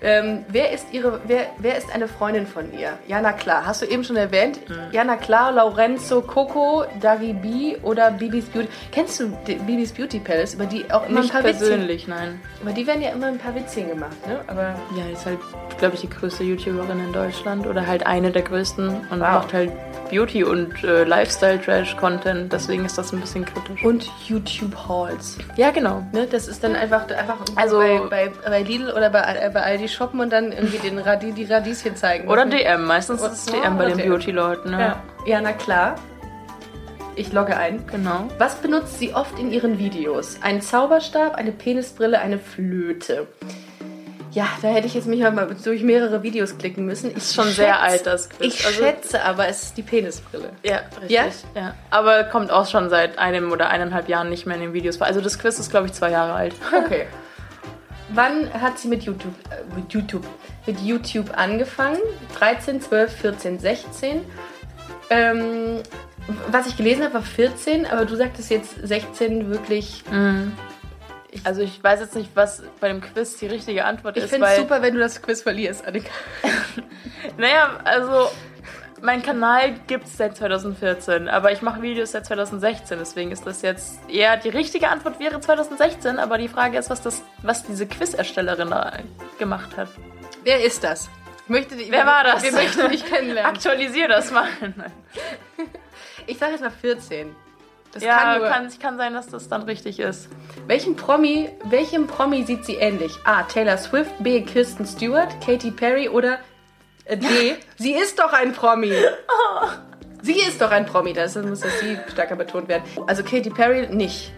Speaker 1: Ähm, wer ist ihre, wer, wer ist eine Freundin von ihr? Jana Klar, hast du eben schon erwähnt.
Speaker 2: Mhm.
Speaker 1: Jana Klar, Lorenzo Coco, Dagi B oder Bibis Beauty. Kennst du Bibis Beauty Palace? Über die auch immer
Speaker 2: Nicht
Speaker 1: ein paar Witzchen.
Speaker 2: persönlich, nein.
Speaker 1: Über die werden ja immer ein paar Witzchen gemacht, ne? Aber
Speaker 2: Ja, ist halt, glaube ich, die größte YouTuberin in Deutschland oder halt eine der größten und
Speaker 1: Wow.
Speaker 2: macht halt Beauty und äh, Lifestyle-Trash-Content. Deswegen ist das ein bisschen kritisch.
Speaker 1: und YouTube Hauls.
Speaker 2: ja, genau.
Speaker 1: Ne? Das ist dann einfach, einfach
Speaker 2: Also-
Speaker 1: bei, bei, bei Lidl oder bei, äh, bei Aldi shoppen und dann irgendwie den Radi, die Radieschen zeigen.
Speaker 2: Oder DM. Meistens ist es
Speaker 1: Oh,
Speaker 2: DM bei den. Beauty-Leuten. Ja.
Speaker 1: Ja. ja, na klar. Ich logge ein.
Speaker 2: Genau.
Speaker 1: Was benutzt sie oft in ihren Videos? Einen Zauberstab, eine Penisbrille, eine Flöte. Ja, da hätte ich jetzt mich mal durch mehrere Videos klicken müssen. Ich
Speaker 2: Ist schon sehr alt, das Quiz.
Speaker 1: Ich
Speaker 2: Also-
Speaker 1: schätze aber, es ist die Penisbrille.
Speaker 2: Ja, richtig.
Speaker 1: Ja?
Speaker 2: Ja? Aber kommt auch schon seit einem oder eineinhalb Jahren nicht mehr in den Videos vor. Also das Quiz ist, glaube ich, zwei Jahre alt.
Speaker 1: Okay. Wann hat sie mit YouTube, äh, mit YouTube, mit YouTube angefangen? 13, 12, 14, 16. Ähm, was ich gelesen habe, war 14, aber du sagtest jetzt 16 wirklich.
Speaker 2: Also ich weiß jetzt nicht, was bei dem Quiz die richtige Antwort
Speaker 1: Ich
Speaker 2: ist,
Speaker 1: finde es super, wenn du das Quiz verlierst, Annika.
Speaker 2: Naja, also mein Kanal gibt es seit 2014, aber ich mache Videos seit 2016, deswegen ist das jetzt eher die richtige Antwort wäre 2016, aber die Frage ist, was das, was diese Quiz-Erstellerin da gemacht hat.
Speaker 1: Wer ist das? Ich möchte,
Speaker 2: Wer war das?
Speaker 1: Wir möchten dich kennenlernen.
Speaker 2: Aktualisier das mal.
Speaker 1: Ich sage jetzt mal 14. Das
Speaker 2: ja,
Speaker 1: kann nur.
Speaker 2: kann, kann sein, dass das dann richtig ist.
Speaker 1: Welchen Promi, welchem Promi sieht sie ähnlich? A. Taylor Swift, B. Kirsten Stewart, Katy Perry oder äh, sie ist doch ein Promi. Sie ist doch ein Promi, das muss das sie stärker betont werden. Also Katy Perry nicht.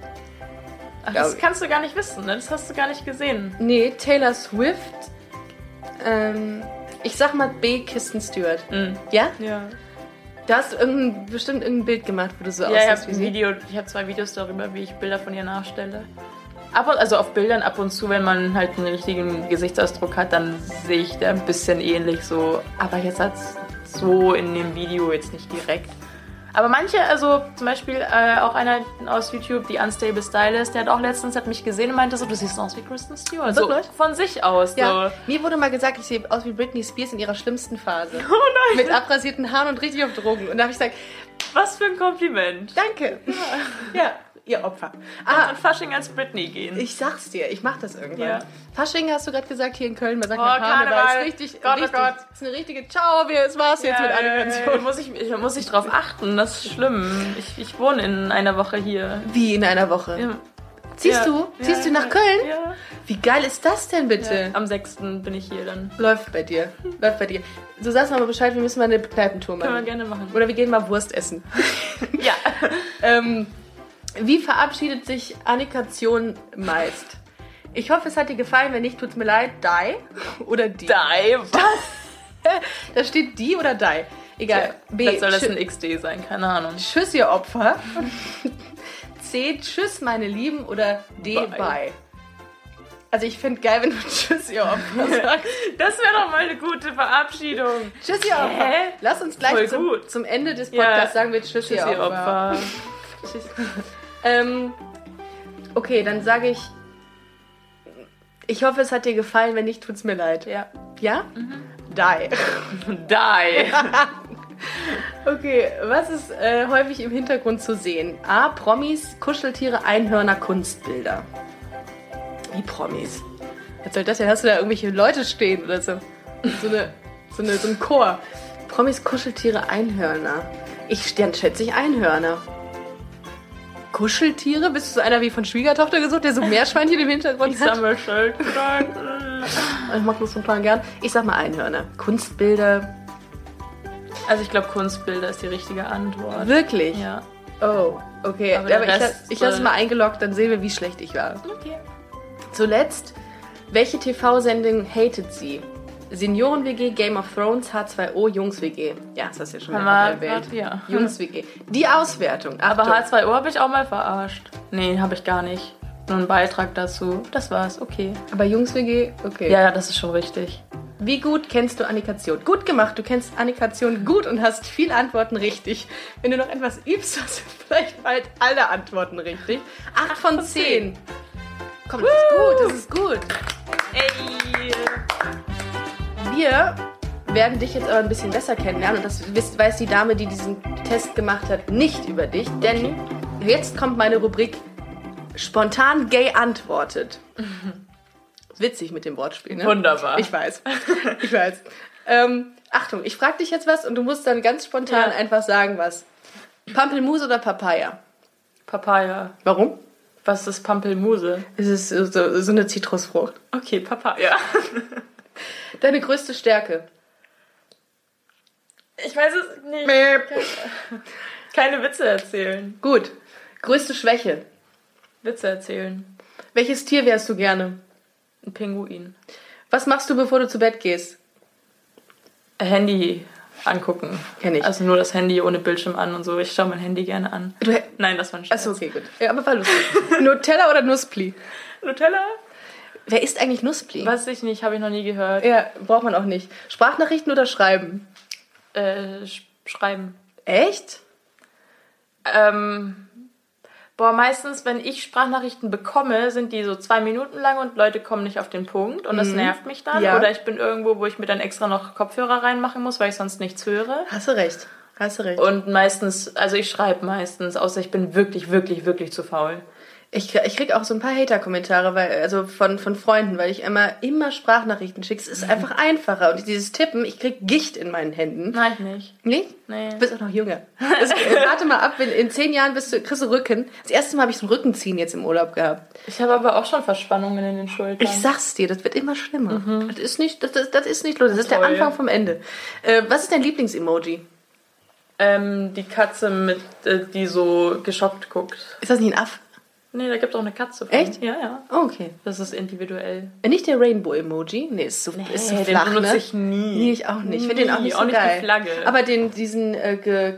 Speaker 2: Ach, das
Speaker 1: ich.
Speaker 2: kannst du gar nicht wissen, ne? Das hast du gar nicht gesehen.
Speaker 1: Nee, Taylor Swift. Ähm, ich sag mal B. Kirsten Stewart. Ja?
Speaker 2: Ja.
Speaker 1: Da hast du irgendein, bestimmt irgendein Bild gemacht, wo du so
Speaker 2: Ja,
Speaker 1: aussiehst wie sie.
Speaker 2: Video, ich habe zwei Videos darüber, wie ich Bilder von ihr nachstelle. Ab und, also auf Bildern ab und zu, wenn man halt einen richtigen Gesichtsausdruck hat, dann sehe ich da ein bisschen ähnlich so. Aber jetzt als so in dem Video jetzt nicht direkt. Aber manche, also zum Beispiel äh, auch einer aus YouTube, die Unstable Stylist, der hat auch letztens hat mich gesehen und meinte so, du siehst aus wie Kristen Stewart. So
Speaker 1: Wirklich?
Speaker 2: von sich aus.
Speaker 1: Ja,
Speaker 2: So.
Speaker 1: mir wurde mal gesagt, ich sehe aus wie Britney Spears in ihrer schlimmsten Phase.
Speaker 2: Oh nein.
Speaker 1: Mit abrasierten Haaren und richtig auf Drogen. Und da habe ich gesagt,
Speaker 2: Was für ein Kompliment.
Speaker 1: danke. Ja, ihr Opfer.
Speaker 2: Ah. An Fasching als Britney gehen.
Speaker 1: ich sag's dir, ich mach das irgendwann.
Speaker 2: Ja.
Speaker 1: Fasching hast du gerade gesagt hier in Köln. Man sagt
Speaker 2: Oh,
Speaker 1: Karneval.
Speaker 2: Karneval.
Speaker 1: Ist richtig,
Speaker 2: Gott, oh
Speaker 1: richtig.
Speaker 2: Gott.
Speaker 1: Ist eine richtige Ciao, wir, es war's jetzt mit
Speaker 2: Ja,
Speaker 1: Animation.
Speaker 2: muss ich, ich, muss ich drauf achten, das ist schlimm. Ich, ich wohne in einer Woche hier.
Speaker 1: Wie in einer Woche.
Speaker 2: Ja.
Speaker 1: Ziehst
Speaker 2: Ja.
Speaker 1: du?
Speaker 2: Ja,
Speaker 1: Ziehst du
Speaker 2: ja,
Speaker 1: nach Köln?
Speaker 2: Ja.
Speaker 1: Wie geil ist das denn bitte?
Speaker 2: ja. Am 6. bin ich hier dann.
Speaker 1: Läuft bei dir. Läuft bei dir. Du sagst mal Bescheid, wir müssen mal eine Kneipentour
Speaker 2: Können wir
Speaker 1: machen.
Speaker 2: gerne machen.
Speaker 1: Oder wir gehen mal Wurst essen.
Speaker 2: Ja.
Speaker 1: ähm, wie verabschiedet sich Annikation meist? Ich hoffe, es hat dir gefallen. Wenn nicht, tut's mir leid. Die oder die?
Speaker 2: Die, was?
Speaker 1: Da steht die oder die. Egal. B.
Speaker 2: Vielleicht soll das ein XD sein, keine Ahnung.
Speaker 1: Tschüss, ihr Opfer. C. Tschüss, meine Lieben. Oder D.
Speaker 2: Bye.
Speaker 1: Bye. Also ich finde geil, wenn du Tschüss, ihr Opfer sagst.
Speaker 2: Das wäre doch mal eine gute Verabschiedung.
Speaker 1: Tschüss, ihr Opfer.
Speaker 2: Hä?
Speaker 1: Lass uns gleich zum, zum Ende des
Speaker 2: Ja.
Speaker 1: Podcasts sagen wir Tschüss,
Speaker 2: Tschüss,
Speaker 1: ihr Opfer.
Speaker 2: Tschüss.
Speaker 1: Ähm, okay, dann sage ich. Ich hoffe, es hat dir gefallen. Wenn nicht, tut's mir leid.
Speaker 2: Ja.
Speaker 1: Ja?
Speaker 2: Mhm.
Speaker 1: Die.
Speaker 2: Die.
Speaker 1: Okay, was ist äh, häufig im Hintergrund zu sehen? A. Promis, Kuscheltiere, Einhörner, Kunstbilder. Wie Promis? Was soll das denn? Hast du da irgendwelche Leute stehen oder so? So, eine, so, eine, so ein Chor. Promis, Kuscheltiere, Einhörner. Ich dann schätze ich Einhörner. Kuscheltiere? Bist du so einer wie von Schwiegertochter gesucht, der so Meerschweinchen im Hintergrund
Speaker 2: Ich
Speaker 1: hat?
Speaker 2: sammle.
Speaker 1: Ich mag das total gern. Ich sag mal Einhörner. Kunstbilder.
Speaker 2: Also ich glaube, Kunstbilder ist die richtige Antwort.
Speaker 1: Wirklich?
Speaker 2: Ja.
Speaker 1: Oh, okay.
Speaker 2: Aber
Speaker 1: Aber, ich,
Speaker 2: Rest
Speaker 1: la- ich lasse mal eingeloggt, dann sehen wir, wie schlecht ich war.
Speaker 2: Okay.
Speaker 1: Zuletzt, welche TV-Sendung hatet sie? Senioren-WG, Game of Thrones, H2O, Jungs-WG. Ja, das hast du ja schon
Speaker 2: wir-
Speaker 1: erwähnt.
Speaker 2: ja.
Speaker 1: Jungs-WG. Die Auswertung.
Speaker 2: Aber
Speaker 1: Achtung.
Speaker 2: H2O habe ich auch mal verarscht. Nee, habe ich gar nicht. Nur einen Beitrag dazu. Das war's, okay.
Speaker 1: Aber Jungs-WG, okay.
Speaker 2: Ja, ja, das ist schon richtig.
Speaker 1: Wie gut kennst du Annikation? Gut gemacht, du kennst Annikation gut und hast viele Antworten richtig. Wenn du noch etwas übst, hast du vielleicht bald alle Antworten richtig. Acht von zehn. Komm, das ist gut, das ist gut.
Speaker 2: Ey!
Speaker 1: Wir werden dich jetzt aber ein bisschen besser kennenlernen und das weiß die Dame, die diesen Test gemacht hat, nicht über dich, denn jetzt kommt meine Rubrik spontan gay antwortet. Witzig mit dem Wortspiel, ne?
Speaker 2: Wunderbar.
Speaker 1: Ich weiß. Ich weiß. Ähm, Achtung, ich frage dich jetzt was und du musst dann ganz spontan
Speaker 2: Ja.
Speaker 1: einfach sagen, was. Pampelmuse oder Papaya?
Speaker 2: Papaya.
Speaker 1: Warum?
Speaker 2: Was ist Pampelmuse?
Speaker 1: Es ist so, so eine Zitrusfrucht.
Speaker 2: Okay, Papaya.
Speaker 1: Deine größte Stärke?
Speaker 2: Ich weiß es nicht. Keine Witze erzählen.
Speaker 1: Gut. Größte Schwäche?
Speaker 2: Witze erzählen.
Speaker 1: Welches Tier wärst du gerne?
Speaker 2: Ein Pinguin.
Speaker 1: Was machst du, bevor du zu Bett gehst?
Speaker 2: Handy angucken.
Speaker 1: Kenn ich.
Speaker 2: Also nur das Handy ohne Bildschirm an und so. Ich schaue mein Handy gerne an.
Speaker 1: Du,
Speaker 2: Nein, das war ein Scherz.
Speaker 1: achso, okay, gut. Ja, aber war lustig. Nutella oder Nusspli?
Speaker 2: Nutella?
Speaker 1: Wer isst eigentlich Nusspli?
Speaker 2: Weiß ich nicht, habe ich noch nie gehört.
Speaker 1: Ja, braucht man auch nicht. Sprachnachrichten oder Schreiben?
Speaker 2: Äh, sch schreiben.
Speaker 1: Echt?
Speaker 2: Ähm, boah, meistens, wenn ich Sprachnachrichten bekomme, sind die so zwei Minuten lang und Leute kommen nicht auf den Punkt und das nervt mich dann.
Speaker 1: Mhm. Ja.
Speaker 2: Oder ich bin irgendwo, wo ich mir dann extra noch Kopfhörer reinmachen muss, weil ich sonst nichts höre.
Speaker 1: Hast du recht. Hast du recht.
Speaker 2: Und meistens, also ich schreibe meistens, außer ich bin wirklich, wirklich, wirklich zu faul.
Speaker 1: Ich, ich krieg auch so ein paar Hater-Kommentare, weil, also von, von Freunden, weil ich immer, immer Sprachnachrichten schicke. Es ist einfach einfacher. Und dieses Tippen, ich krieg Gicht in meinen Händen.
Speaker 2: Nein, nicht.
Speaker 1: Nee?
Speaker 2: Nee.
Speaker 1: Du bist auch noch jünger. Das, warte mal ab, in, in zehn Jahren bist du, kriegst du Rücken. Das erste Mal habe ich so ein Rückenziehen jetzt im Urlaub gehabt.
Speaker 2: Ich habe aber auch schon Verspannungen in den Schultern.
Speaker 1: Ich sag's dir, das wird immer schlimmer. Das ist nicht, das, das, das ist nicht los. Das ist der
Speaker 2: Toll.
Speaker 1: Anfang vom Ende. Äh, was ist dein Lieblingsemoji?
Speaker 2: ähm, die Katze mit, äh, die so geschockt guckt.
Speaker 1: Ist das nicht ein Aff?
Speaker 2: Nee, da gibt es auch eine Katze. Von.
Speaker 1: Echt?
Speaker 2: Ja, ja.
Speaker 1: Oh, okay.
Speaker 2: Das ist individuell.
Speaker 1: Äh, Nicht der Rainbow-Emoji. Nee, ist so, ist so
Speaker 2: den
Speaker 1: flach,
Speaker 2: benutze
Speaker 1: ne?
Speaker 2: ich nie.
Speaker 1: Nee, ich auch nicht. Ich finde den auch nicht so
Speaker 2: auch nicht die
Speaker 1: geil.
Speaker 2: Flagge.
Speaker 1: Aber den, diesen, äh,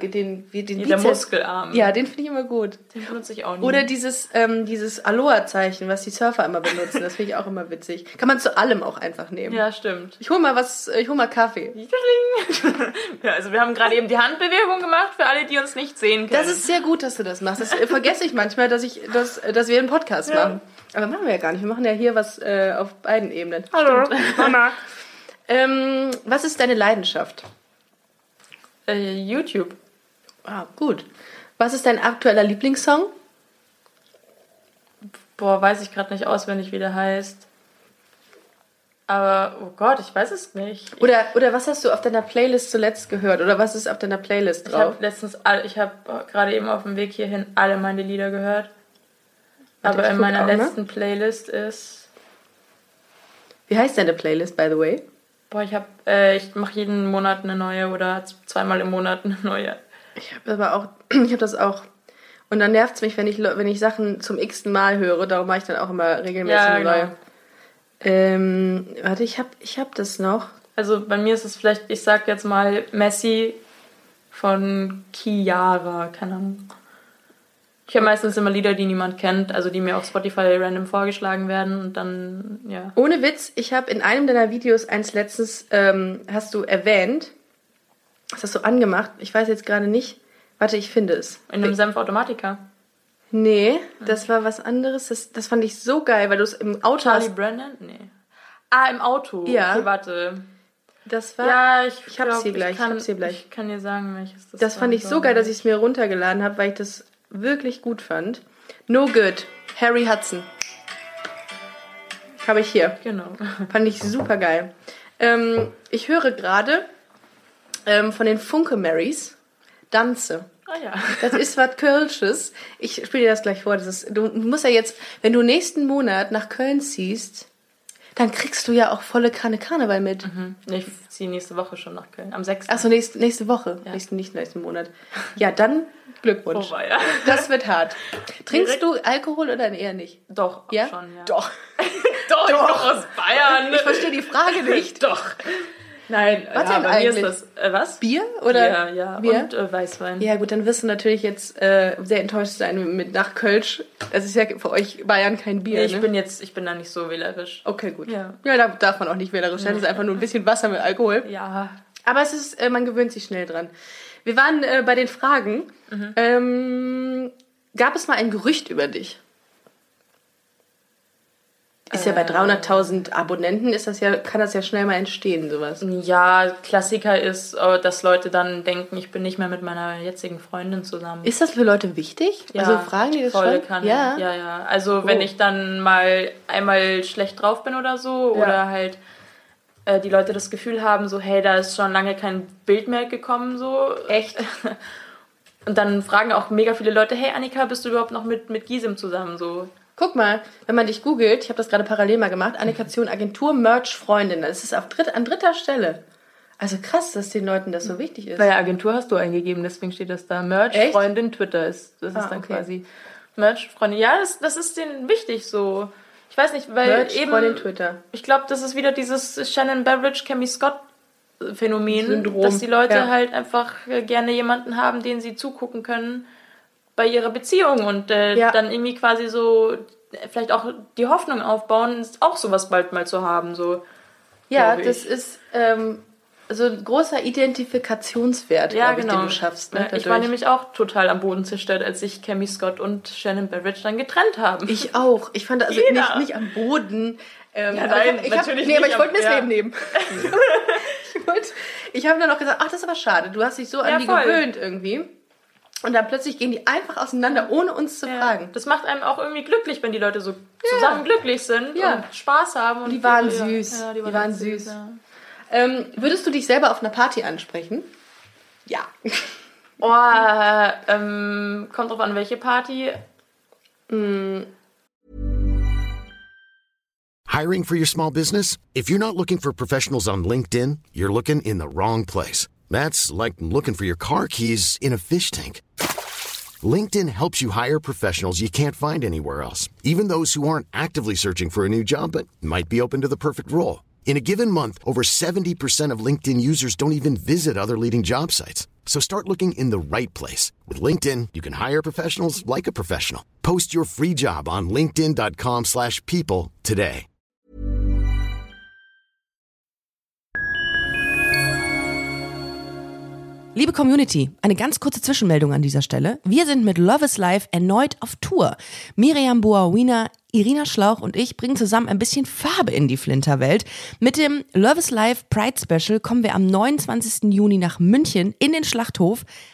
Speaker 1: den, wie, den
Speaker 2: Ja, der Muskelarm.
Speaker 1: Ja, den finde ich immer gut.
Speaker 2: Den benutze ich auch nie.
Speaker 1: Oder dieses, ähm, dieses Aloha-Zeichen, was die Surfer immer benutzen. Das finde ich auch immer witzig. Kann man zu allem auch einfach nehmen.
Speaker 2: Ja, stimmt.
Speaker 1: Ich hol mal was, ich hol mal Kaffee.
Speaker 2: ja, also wir haben gerade eben die Handbewegung gemacht für alle, die uns nicht sehen können.
Speaker 1: Das ist sehr gut, dass du das machst. Das vergesse ich manchmal, dass ich, dass, äh, dass wir einen Podcast
Speaker 2: Ja.
Speaker 1: machen. Aber machen wir ja gar nicht. Wir machen ja hier was äh, auf beiden Ebenen.
Speaker 2: Hallo.
Speaker 1: Mama. ähm, was ist deine Leidenschaft?
Speaker 2: äh, YouTube.
Speaker 1: Ah, gut. Was ist dein aktueller Lieblingssong?
Speaker 2: Boah, weiß ich gerade nicht auswendig, wie der heißt. Aber, oh Gott, ich weiß es nicht.
Speaker 1: Oder, oder was hast du auf deiner Playlist zuletzt gehört? Oder was ist auf deiner Playlist
Speaker 2: Ich
Speaker 1: drauf?
Speaker 2: habe letztens, all, ich habe gerade eben auf dem Weg hierhin alle meine Lieder gehört. Aber in meiner
Speaker 1: auch mal.
Speaker 2: letzten Playlist ist,
Speaker 1: Wie heißt deine Playlist, by the way?
Speaker 2: boah, ich habe, äh, ich mache jeden Monat eine neue oder zweimal im Monat eine neue.
Speaker 1: Ich habe aber auch, ich habe das auch. Und dann nervt es mich, wenn ich, wenn ich Sachen zum x-ten Mal höre. Darum mache ich dann auch immer regelmäßig
Speaker 2: Ja,
Speaker 1: eine
Speaker 2: genau.
Speaker 1: neue. Ähm, warte, ich habe ich hab das noch.
Speaker 2: Also bei mir ist es vielleicht, ich sag jetzt mal Messi von Chiara, keine Ahnung. Ich habe meistens immer Lieder, die niemand kennt, also die mir auf Spotify random vorgeschlagen werden und dann, ja.
Speaker 1: Ohne Witz, ich habe in einem deiner Videos eins letztens, ähm, hast du erwähnt, das hast du angemacht, ich weiß jetzt gerade nicht. Warte, ich finde es.
Speaker 2: In einem Senf-Automatiker.
Speaker 1: Nee, das war was anderes. Das, das fand ich so geil, weil du es im Auto
Speaker 2: Charlie
Speaker 1: hast.
Speaker 2: Brandon? Nee. Ah, im Auto.
Speaker 1: Ja.
Speaker 2: Okay, warte.
Speaker 1: Das war.
Speaker 2: Ja, ich,
Speaker 1: Ich hab's
Speaker 2: glaub,
Speaker 1: hier gleich, ich
Speaker 2: kann,
Speaker 1: hab's hier gleich.
Speaker 2: Ich kann dir sagen, welches das
Speaker 1: Das
Speaker 2: war,
Speaker 1: fand ich so geil, dass ich es mir runtergeladen habe, weil ich das wirklich gut fand. No Good, Harry Hudson. Habe ich hier.
Speaker 2: Genau.
Speaker 1: Fand ich super geil. Ähm, ich höre gerade ähm, von den Funke Marys Danze.
Speaker 2: Ah ja.
Speaker 1: Das ist was Kölsches. Ich spiele dir das gleich vor. Das ist, du musst ja jetzt, wenn du nächsten Monat nach Köln ziehst, dann kriegst du ja auch volle Kanne Karneval mit.
Speaker 2: Nee, Ich ziehe nächste Woche schon nach Köln. Am 6.
Speaker 1: Achso, nächste, nächste Woche. Nächsten, nicht nächsten Monat. Ja, dann Glückwunsch.
Speaker 2: Oh, ja.
Speaker 1: Das wird hart. Trinkst du Alkohol oder eher nicht?
Speaker 2: Doch,
Speaker 1: Ja?
Speaker 2: schon, ja.
Speaker 1: Doch.
Speaker 2: Doch, ich komm aus Bayern.
Speaker 1: Ich verstehe die Frage nicht.
Speaker 2: Doch. Nein,
Speaker 1: Was
Speaker 2: ja,
Speaker 1: denn eigentlich?
Speaker 2: ist das. Äh, was?
Speaker 1: Bier oder?
Speaker 2: Ja, ja.
Speaker 1: Bier?
Speaker 2: Und äh, Weißwein.
Speaker 1: Ja, gut, dann wirst du natürlich jetzt äh, sehr enttäuscht sein mit nach Kölsch. Das ist ja für euch Bayern kein Bier.
Speaker 2: Nee, ich
Speaker 1: ne?
Speaker 2: bin jetzt, ich bin da nicht so wählerisch.
Speaker 1: Okay, gut.
Speaker 2: Ja.
Speaker 1: ja, da darf man auch nicht wählerisch sein. Das ist einfach nur ein bisschen Wasser mit Alkohol.
Speaker 2: Ja.
Speaker 1: Aber es ist, äh, man gewöhnt sich schnell dran. Wir waren äh, bei den Fragen.
Speaker 2: Mhm.
Speaker 1: Ähm, gab es mal ein Gerücht über dich? Ist ja bei
Speaker 2: Äh.
Speaker 1: 300.000 Abonnenten ist das ja, kann das ja schnell mal entstehen, sowas.
Speaker 2: Ja, Klassiker ist, äh, dass Leute dann denken, ich bin nicht mehr mit meiner jetzigen Freundin zusammen.
Speaker 1: Ist das für Leute wichtig?
Speaker 2: Ja,
Speaker 1: also fragen die das
Speaker 2: voll
Speaker 1: schon?
Speaker 2: Kann.
Speaker 1: Ja.
Speaker 2: ja, ja. Also wenn
Speaker 1: Oh.
Speaker 2: ich dann mal einmal schlecht drauf bin oder so
Speaker 1: Ja.
Speaker 2: oder halt äh, die Leute das Gefühl haben, so hey, da ist schon lange kein Bild mehr gekommen, so
Speaker 1: Echt?
Speaker 2: Und dann fragen auch mega viele Leute, hey Annika, bist du überhaupt noch mit mit Gisem zusammen so?
Speaker 1: Guck mal, wenn man dich googelt, ich habe das gerade parallel mal gemacht, Annika Zion, Agentur, Merch, Freundin. Das ist auf dritt, an dritter Stelle. Also krass, dass den Leuten das so wichtig ist.
Speaker 2: Bei der Agentur hast du eingegeben, deswegen steht das da. Merch,
Speaker 1: Echt?
Speaker 2: Freundin, Twitter ist. Das
Speaker 1: Ah,
Speaker 2: ist dann
Speaker 1: okay.
Speaker 2: quasi Merch, Freundin. Ja, das, das ist denen wichtig so. Ich weiß nicht, weil
Speaker 1: Merch,
Speaker 2: eben.
Speaker 1: Freundin, Twitter.
Speaker 2: Ich glaube, das ist wieder dieses Shannon Beveridge, Cammy Scott Phänomen,
Speaker 1: Syndrom,
Speaker 2: dass die Leute
Speaker 1: ja.
Speaker 2: halt einfach äh, gerne jemanden haben, den sie zugucken können bei ihrer Beziehung und äh,
Speaker 1: Ja.
Speaker 2: dann irgendwie quasi so äh, vielleicht auch die Hoffnung aufbauen, auch sowas bald mal zu haben. So.
Speaker 1: Ja, das
Speaker 2: ich.
Speaker 1: ist ähm, so ein großer Identifikationswert,
Speaker 2: Ja,
Speaker 1: glaub ich,
Speaker 2: genau.
Speaker 1: den du schaffst. Ne,
Speaker 2: Ja, ich war nämlich auch total am Boden zerstört, als sich Cammy Scott und Shannon Beveridge dann getrennt haben.
Speaker 1: Ich auch. Ich fand also
Speaker 2: Jeder.
Speaker 1: nicht, nicht am Boden. Ähm,
Speaker 2: Ja, nein,
Speaker 1: ich ich hab,
Speaker 2: natürlich
Speaker 1: nee, aber
Speaker 2: nicht
Speaker 1: ich wollte mir das
Speaker 2: ja.
Speaker 1: Leben nehmen. ich wollte, ich habe dann noch gesagt, ach, das ist aber schade. Du hast dich so an
Speaker 2: Ja,
Speaker 1: die
Speaker 2: voll.
Speaker 1: gewöhnt irgendwie. Und dann plötzlich gehen die einfach auseinander, ohne uns zu fragen.
Speaker 2: Das macht einem auch irgendwie glücklich, wenn die Leute so zusammen glücklich sind
Speaker 1: Ja.
Speaker 2: und Spaß haben. Und
Speaker 1: Die waren
Speaker 2: ja,
Speaker 1: süß.
Speaker 2: Ja, die,
Speaker 1: Die
Speaker 2: waren,
Speaker 1: waren
Speaker 2: süß.
Speaker 1: Ähm, würdest du dich selber auf einer Party ansprechen? Ja.
Speaker 2: Oh, äh, ähm, kommt drauf an, welche Party.
Speaker 3: Hiring for your small business? If you're not looking for professionals on LinkedIn, you're looking in the wrong place. That's like looking for your car keys in a fish tank. LinkedIn helps you hire professionals you can't find anywhere else, even those who aren't actively searching for a new job but might be open to the perfect role. In a given month, over 70% of LinkedIn users don't even visit other leading job sites. So start looking in the right place. With LinkedIn, you can hire professionals like a professional. Post your free job on linkedin.com/people slash people today.
Speaker 4: Liebe Community, eine ganz kurze Zwischenmeldung an dieser Stelle. Wir sind mit Love is Life erneut auf Tour. Miriam Boawina, Irina Schlauch und ich bringen zusammen ein bisschen Farbe in die Flinterwelt. Mit dem Love is Life Pride Special kommen wir am 29. Juni nach München in den Schlachthof,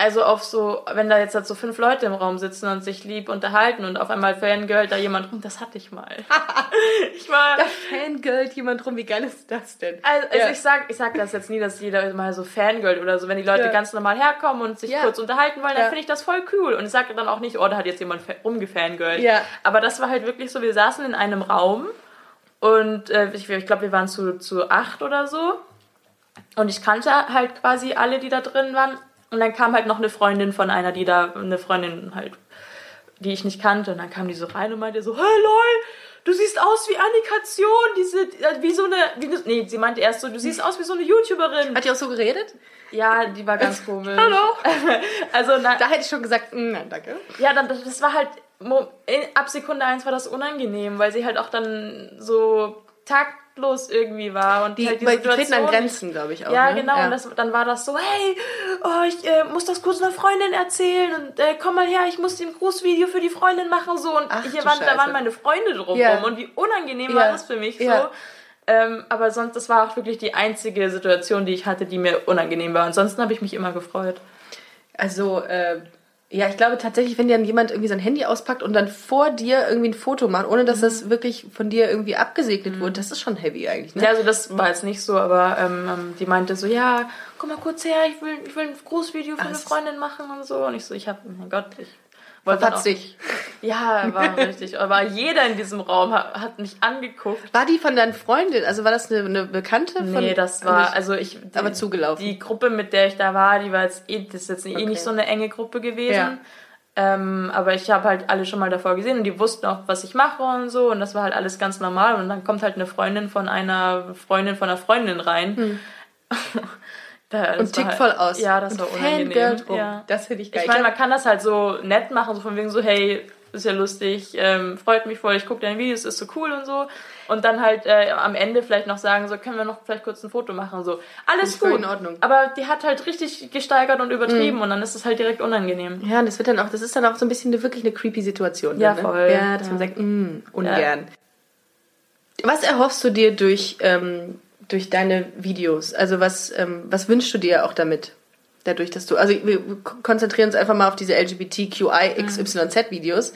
Speaker 2: Also auf so, wenn da jetzt halt so fünf Leute im Raum sitzen und sich lieb unterhalten und auf einmal fangirlt da jemand rum, das hatte ich mal. ich war.
Speaker 1: Da fangirlt jemand rum, wie geil ist das denn?
Speaker 2: Also, also
Speaker 1: Ja.
Speaker 2: ich sag, ich sag das jetzt nie, dass jeder mal so fangirlt oder so. Wenn die Leute
Speaker 1: Ja.
Speaker 2: ganz normal herkommen und sich
Speaker 1: Ja.
Speaker 2: kurz unterhalten wollen, dann finde ich das voll cool. Und ich sage dann auch nicht, oh, da hat jetzt jemand fa- rumgefangirlt.
Speaker 1: Ja.
Speaker 2: Aber das war halt wirklich so, wir saßen in einem Raum und äh, ich, ich glaube, wir waren zu, zu acht oder so. Und ich kannte halt quasi alle, die da drin waren. Und dann kam halt noch eine Freundin von einer, die da, eine Freundin halt, die ich nicht kannte. Und dann kam die so rein und meinte so, hey lol, du siehst aus wie Annikation, diese, äh, wie so eine, wie eine, nee, sie meinte erst so, du siehst aus wie so eine YouTuberin.
Speaker 1: Hat die auch so geredet?
Speaker 2: Ja, die war ganz komisch.
Speaker 1: Hallo?
Speaker 2: Also, na,
Speaker 1: Da hätte ich schon gesagt, mm, nein, danke.
Speaker 2: ja, dann, das war halt, ab Sekunde eins war das unangenehm, weil sie halt auch dann so taktlos irgendwie war. Und
Speaker 1: Die,
Speaker 2: halt
Speaker 1: weil die treten an Grenzen, glaube ich auch.
Speaker 2: Ja,
Speaker 1: ne?
Speaker 2: genau. Und das, dann war das so, hey, oh, ich äh, muss das kurz einer Freundin erzählen und äh, komm mal her, ich muss ein Grußvideo für die Freundin machen so und
Speaker 1: Ach,
Speaker 2: hier waren, da waren meine Freunde drumherum
Speaker 1: Ja.
Speaker 2: und wie unangenehm
Speaker 1: Ja.
Speaker 2: war das für mich
Speaker 1: Ja.
Speaker 2: so. Ähm, aber sonst, das war auch wirklich die einzige Situation, die ich hatte, die mir unangenehm war. Ansonsten habe ich mich immer gefreut.
Speaker 1: Also, äh, ja, ich glaube tatsächlich, wenn dir dann jemand irgendwie sein Handy auspackt und dann vor dir irgendwie ein Foto macht, ohne dass das wirklich von dir irgendwie abgesegnet wurde, das ist schon heavy eigentlich, ne?
Speaker 2: Ja, also das war jetzt nicht so, aber ähm, ähm, die meinte so, ja, komm mal kurz her, ich will, ich will ein Großvideo für eine Freundin machen und so. Und ich so, ich hab, oh mein Gott, ich wollte dann
Speaker 1: Verpatz
Speaker 2: auch,
Speaker 1: dich.
Speaker 2: Ja, war richtig. Aber jeder in diesem Raum hat, hat mich angeguckt.
Speaker 1: War die von deinen Freundin? Also war das eine, eine Bekannte? Von,
Speaker 2: Nee, das war, also ich. Die,
Speaker 1: Aber zugelaufen.
Speaker 2: Die Gruppe, mit der ich da war, die war jetzt eh, das ist jetzt eh
Speaker 1: Okay.
Speaker 2: nicht so eine enge Gruppe gewesen.
Speaker 1: Ja.
Speaker 2: Ähm, aber ich habe halt alle schon mal davor gesehen und die wussten auch, was ich mache und so. Und das war halt alles ganz normal. Und dann kommt halt eine Freundin von einer Freundin von einer Freundin rein. Da.
Speaker 1: Und tickt voll aus.
Speaker 2: Ja, das
Speaker 1: und
Speaker 2: war unangenehm.
Speaker 1: rum.
Speaker 2: Ja.
Speaker 1: Das finde ich geil.
Speaker 2: Ich meine, man kann das halt so nett machen, so von wegen so, hey, ist ja lustig, ähm, freut mich voll, ich gucke deine Videos, ist so cool und so. Und dann halt äh, am Ende vielleicht noch sagen, so, können wir noch vielleicht kurz ein Foto machen, so. Alles
Speaker 1: Ist
Speaker 2: gut.
Speaker 1: in Ordnung.
Speaker 2: Aber die hat halt richtig gesteigert und übertrieben und dann ist es halt direkt unangenehm.
Speaker 1: ja, und das wird dann auch, das ist dann auch so ein bisschen eine, wirklich eine creepy Situation.
Speaker 2: Ja,
Speaker 1: dann, ne?
Speaker 2: voll.
Speaker 1: Ja, dass
Speaker 2: Ja.
Speaker 1: man sagt, mm, ungern. Was erhoffst du dir durch, ähm, durch deine Videos? Also was, ähm, was wünschst du dir auch damit? Dadurch, dass du, also wir konzentrieren uns einfach mal auf diese LGBTQI XYZ Videos.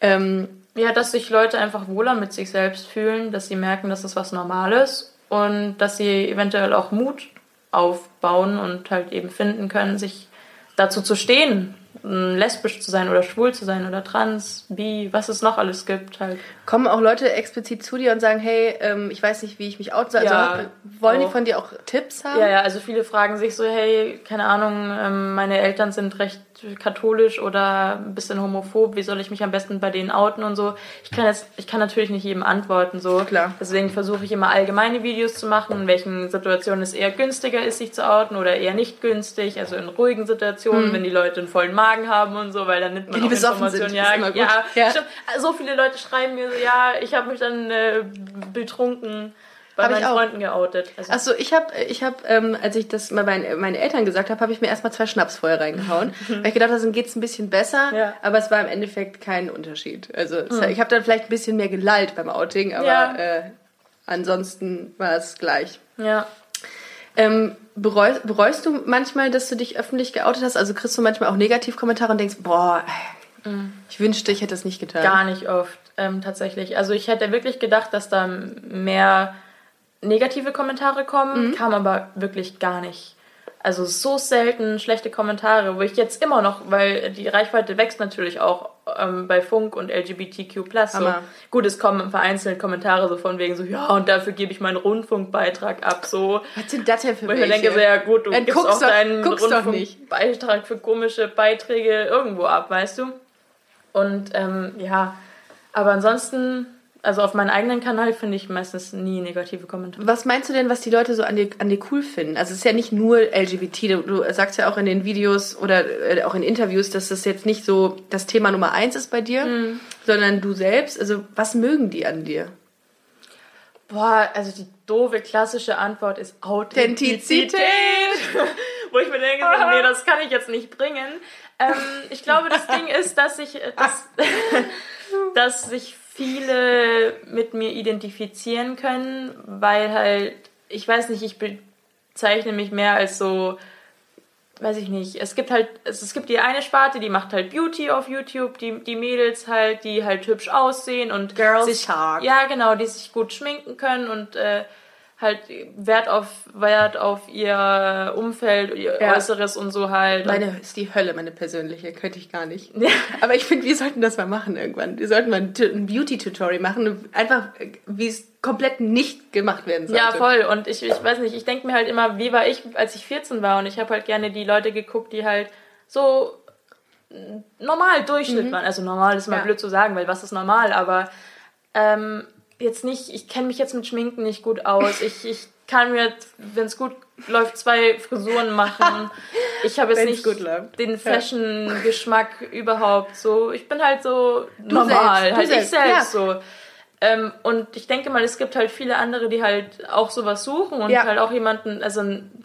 Speaker 1: Ähm,
Speaker 2: Ja, dass sich Leute einfach wohler mit sich selbst fühlen, dass sie merken, dass das was Normales und dass sie eventuell auch Mut aufbauen und halt eben finden können, sich dazu zu stehen, lesbisch zu sein oder schwul zu sein oder trans, bi, was es noch alles gibt halt.
Speaker 1: Kommen auch Leute explizit zu dir und sagen, hey, ähm, ich weiß nicht, wie ich mich outen soll. Also
Speaker 2: Ja,
Speaker 1: wollen die
Speaker 2: auch.
Speaker 1: von dir auch Tipps haben?
Speaker 2: Ja, ja, also viele fragen sich so, hey, keine Ahnung, ähm, meine Eltern sind recht katholisch oder ein bisschen homophob, wie soll ich mich am besten bei denen outen und so. Ich kann jetzt, ich kann natürlich nicht jedem antworten, so.
Speaker 1: Klar.
Speaker 2: Deswegen versuche ich immer allgemeine Videos zu machen, in welchen Situationen es eher günstiger ist, sich zu outen oder eher nicht günstig, also in ruhigen Situationen, wenn die Leute einen vollen Magen haben und so, weil dann nimmt man
Speaker 1: die
Speaker 2: auch Informationen.
Speaker 1: sind,
Speaker 2: ja,
Speaker 1: ist immer gut.
Speaker 2: ja,
Speaker 1: Ja.
Speaker 2: stimmt. So viele Leute schreiben mir so, ja, ich habe mich dann äh, betrunken bei
Speaker 1: Hab
Speaker 2: meinen. Freunden geoutet. Also,
Speaker 1: Achso, ich habe, ich hab, ähm, als ich das mal meinen meine Eltern gesagt habe, habe ich mir erstmal zwei Schnaps vorher reingehauen. weil ich gedacht habe, dann geht's ein bisschen besser.
Speaker 2: Ja.
Speaker 1: Aber es war im Endeffekt kein Unterschied. Also es, ich habe dann vielleicht ein bisschen mehr gelallt beim Outing, aber
Speaker 2: Ja.
Speaker 1: äh, ansonsten war es gleich.
Speaker 2: ja.
Speaker 1: Ähm, bereust, bereust du manchmal, dass du dich öffentlich geoutet hast? Also kriegst du manchmal auch Negativkommentare und denkst, boah, ich wünschte, ich hätte es nicht getan.
Speaker 2: Gar nicht oft, ähm, tatsächlich. Also ich hätte wirklich gedacht, dass da mehr negative Kommentare kommen, kam aber wirklich gar nicht. Also so selten schlechte Kommentare, wo ich jetzt immer noch, weil die Reichweite wächst natürlich auch ähm, bei Funk und LGBTQ+. So. Gut, es kommen vereinzelt Kommentare so von wegen so, ja, und dafür gebe ich meinen Rundfunkbeitrag ab, so.
Speaker 1: Was sind das denn für
Speaker 2: Wo ich mir
Speaker 1: welche?
Speaker 2: denke, so, ja gut, du
Speaker 1: Dann
Speaker 2: gibst auch
Speaker 1: doch-
Speaker 2: deinen. Rundfunkbeitrag für komische Beiträge irgendwo ab, weißt du? Und ähm, ja, aber ansonsten, also auf meinem eigenen Kanal finde ich meistens nie negative Kommentare.
Speaker 1: Was meinst du denn, was die Leute so an dir, an dir cool finden? Also es ist ja nicht nur LGBT, du, du sagst ja auch in den Videos oder äh, auch in Interviews, dass das jetzt nicht so das Thema Nummer eins ist bei dir, sondern du selbst. Also was mögen die an dir?
Speaker 2: Boah, also die doofe klassische Antwort ist Authentizität.
Speaker 1: Authentizität.
Speaker 2: Wo ich mir denke, so, nee, das kann ich jetzt nicht bringen. Ähm, ich glaube, das Ding ist, dass ich, dass, dass sich viele mit mir identifizieren können, weil halt, ich weiß nicht, ich bezeichne mich mehr als so, weiß ich nicht, es gibt halt, es, es gibt die eine Sparte, die macht halt Beauty auf YouTube, die, die Mädels halt, die halt hübsch aussehen und
Speaker 1: Girls
Speaker 2: sich,
Speaker 1: Talk.
Speaker 2: ja genau, die sich gut schminken können und äh, halt Wert auf Wert auf ihr Umfeld, ihr
Speaker 1: Ja.
Speaker 2: Äußeres und so halt.
Speaker 1: Meine ist die Hölle, meine persönliche, könnte ich gar nicht. Aber ich finde, wir sollten das mal machen irgendwann. Wir sollten mal ein, Tu- ein Beauty-Tutorial machen, einfach wie es komplett nicht gemacht werden sollte.
Speaker 2: Ja, voll. Und ich, ich weiß nicht, ich denke mir halt immer, wie war ich, als ich 14 war? Und ich habe halt gerne die Leute geguckt, die halt so normal Durchschnitt waren. Also normal ist mal
Speaker 1: Mhm. Ja.
Speaker 2: blöd zu sagen, weil was ist normal? Aber ähm, jetzt nicht, ich kenne mich jetzt mit Schminken nicht gut aus. Ich, ich kann mir, wenn es gut läuft, zwei Frisuren machen. Ich habe jetzt
Speaker 1: Wenn's
Speaker 2: nicht den Fashion-Geschmack überhaupt so. Ich bin halt so normal,
Speaker 1: selbst, du
Speaker 2: halt
Speaker 1: selbst,
Speaker 2: ich selbst
Speaker 1: ja.
Speaker 2: so. Ähm, und ich denke mal, es gibt halt viele andere, die halt auch sowas suchen und
Speaker 1: Ja.
Speaker 2: halt auch jemanden, also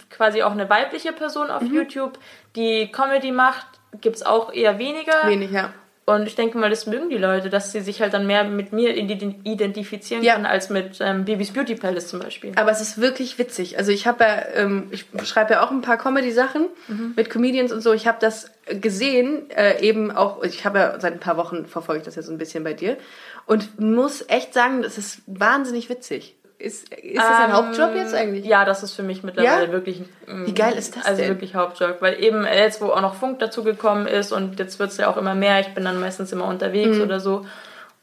Speaker 2: quasi auch eine weibliche Person auf
Speaker 1: Mhm.
Speaker 2: YouTube, die Comedy macht, gibt's auch eher weniger.
Speaker 1: Wenig, ja.
Speaker 2: Und ich denke mal, das mögen die Leute, dass sie sich halt dann mehr mit mir ide- identifizieren
Speaker 1: Ja.
Speaker 2: können als mit ähm, Bibis Beauty Palace zum Beispiel.
Speaker 1: Aber es ist wirklich witzig. Also ich habe ja, ähm, ich schreibe ja auch ein paar Comedy-Sachen mit Comedians und so. Ich habe das gesehen, äh, eben auch, ich habe ja seit ein paar Wochen verfolge ich das ja so ein bisschen bei dir und muss echt sagen, das ist wahnsinnig witzig. Ist, ist das ein
Speaker 2: Ähm,
Speaker 1: Hauptjob jetzt eigentlich?
Speaker 2: Ja, das ist für mich mittlerweile
Speaker 1: Ja?
Speaker 2: wirklich. ähm,
Speaker 1: Wie geil ist das
Speaker 2: Also
Speaker 1: denn?
Speaker 2: wirklich Hauptjob. Weil eben jetzt, wo auch noch Funk dazugekommen ist und jetzt wird es ja auch immer mehr, ich bin dann meistens immer unterwegs
Speaker 1: Mhm.
Speaker 2: oder so.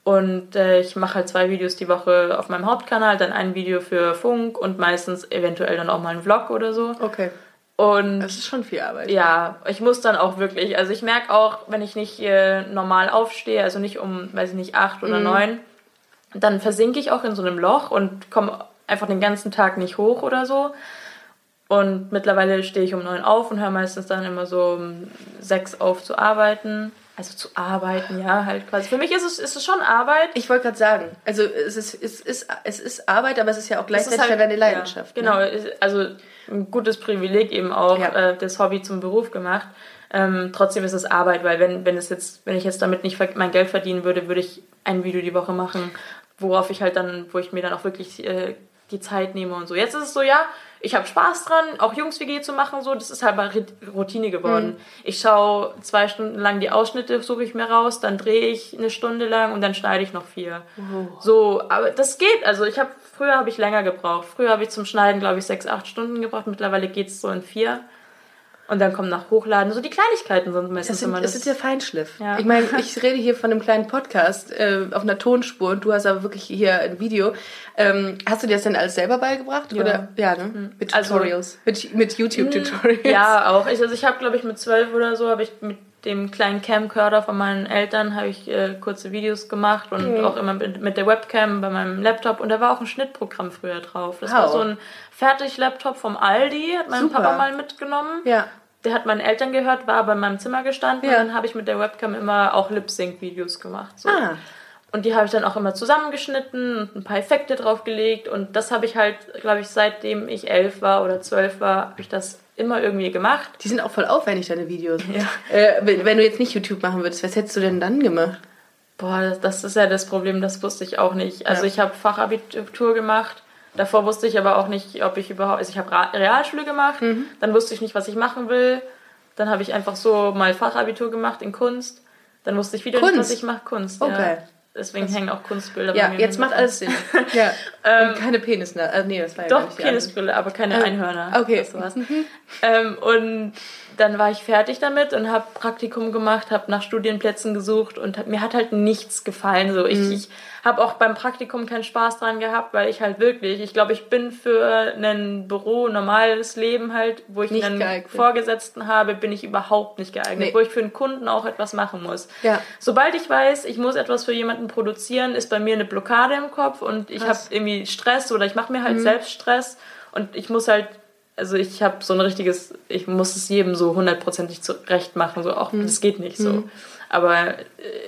Speaker 2: Und äh, ich mache halt zwei Videos die Woche auf meinem Hauptkanal, dann ein Video für Funk und meistens eventuell dann auch mal einen Vlog oder so.
Speaker 1: Okay.
Speaker 2: Und
Speaker 1: Das ist schon viel Arbeit.
Speaker 2: ja, ich muss dann auch wirklich, also ich merke auch, wenn ich nicht äh, normal aufstehe, also nicht um, weiß ich nicht, acht
Speaker 1: Mhm.
Speaker 2: oder neun, dann versinke ich auch in so einem Loch und komme einfach den ganzen Tag nicht hoch oder so. Und mittlerweile stehe ich um neun auf und höre meistens dann immer so um sechs auf zu arbeiten. Also zu arbeiten, ja, halt quasi. Für mich ist es, ist es schon Arbeit.
Speaker 1: Ich wollte gerade sagen, also es ist, es, ist, es ist Arbeit, aber es ist ja auch gleichzeitig deine Leidenschaft.
Speaker 2: Ja,
Speaker 1: ne?
Speaker 2: genau, also ein gutes Privileg eben auch,
Speaker 1: Ja.
Speaker 2: äh, das Hobby zum Beruf gemacht. Ähm, trotzdem ist es Arbeit, weil wenn, wenn es jetzt, wenn ich jetzt damit nicht mein Geld verdienen würde, würde ich ein Video die Woche machen, worauf ich halt dann, wo ich mir dann auch wirklich äh, die Zeit nehme und so. Jetzt ist es so, ja, ich habe Spaß dran, auch Jungs-WG zu machen, so, das ist halt mal Routine geworden. Ich schaue zwei Stunden lang die Ausschnitte, suche ich mir raus, dann drehe ich eine Stunde lang und dann schneide ich noch vier. So, aber das geht. Also ich habe, früher habe ich länger gebraucht. Früher habe ich zum Schneiden, glaube ich, sechs, acht Stunden gebraucht. Mittlerweile geht es so in vier. Und dann kommt nach Hochladen. So die Kleinigkeiten sind meistens
Speaker 1: Das, sind,
Speaker 2: immer
Speaker 1: das ist der Feinschliff.
Speaker 2: Ja.
Speaker 1: Ich meine, ich rede hier von einem kleinen Podcast äh, auf einer Tonspur und du hast aber wirklich hier ein Video. Ähm, hast du dir das denn alles selber beigebracht? Ja. Oder? Ja, ne? Mit
Speaker 2: Also-
Speaker 1: Tutorials. mit, mit YouTube-Tutorials.
Speaker 2: Ja, auch. Ich, also ich habe, glaube ich, mit zwölf oder so, habe ich mit dem kleinen Camcorder von meinen Eltern habe ich äh, kurze Videos gemacht und auch immer mit, mit der Webcam bei meinem Laptop und da war auch ein Schnittprogramm früher drauf. Das war
Speaker 1: Wow.
Speaker 2: so ein Fertig-Laptop vom Aldi, hat mein
Speaker 1: Super.
Speaker 2: Papa mal mitgenommen.
Speaker 1: Ja.
Speaker 2: Der hat meinen Eltern gehört, war aber in meinem Zimmer gestanden
Speaker 1: Ja.
Speaker 2: und dann habe ich mit der Webcam immer auch Lip-Sync-Videos gemacht. So.
Speaker 1: Ah.
Speaker 2: Und die habe ich dann auch immer zusammengeschnitten und ein paar Effekte draufgelegt. Und das habe ich halt, glaube ich, seitdem ich elf war oder zwölf war, habe ich das immer irgendwie gemacht.
Speaker 1: Die sind auch voll aufwendig, deine Videos.
Speaker 2: Ja.
Speaker 1: Äh, wenn, wenn du jetzt nicht YouTube machen würdest, was hättest du denn dann gemacht?
Speaker 2: Boah, das, das ist ja das Problem, das wusste ich auch nicht. Also
Speaker 1: Ja.
Speaker 2: ich habe Fachabitur gemacht Davor wusste ich aber auch nicht, ob ich überhaupt, also ich habe Realschule gemacht,
Speaker 1: Mhm.
Speaker 2: dann wusste ich nicht, was ich machen will. Dann habe ich einfach so mal Fachabitur gemacht in Kunst. Dann wusste ich wieder nicht,
Speaker 1: Kunst?
Speaker 2: was ich mache. Kunst.
Speaker 1: Oh,
Speaker 2: ja. Deswegen hängen auch Kunstbilder
Speaker 1: Ja,
Speaker 2: bei mir.
Speaker 1: jetzt
Speaker 2: im
Speaker 1: macht alles Sinn. ja. Und keine Penisnadel. Also, nee, das war ja
Speaker 2: Doch, Penisbrille, aber keine
Speaker 1: Ähm,
Speaker 2: Einhörner.
Speaker 1: okay.
Speaker 2: Das war's. Ähm, und dann war ich fertig damit und habe Praktikum gemacht, habe nach Studienplätzen gesucht und mir hat halt nichts gefallen. So, ich, ich habe auch beim Praktikum keinen Spaß dran gehabt, weil ich halt wirklich, ich glaube, ich bin für ein Büro, normales Leben halt, wo ich
Speaker 1: Nicht
Speaker 2: einen
Speaker 1: geeignet.
Speaker 2: Vorgesetzten habe, bin ich überhaupt nicht geeignet,
Speaker 1: Nee.
Speaker 2: wo ich für einen Kunden auch etwas machen muss.
Speaker 1: Ja.
Speaker 2: Sobald ich weiß, ich muss etwas für jemanden produzieren, ist bei mir eine Blockade im Kopf und ich habe irgendwie Stress oder ich mache mir halt selbst Stress und ich muss halt, also ich habe so ein richtiges, ich muss es jedem so hundertprozentig zurecht machen, so auch, das geht nicht so. Aber äh,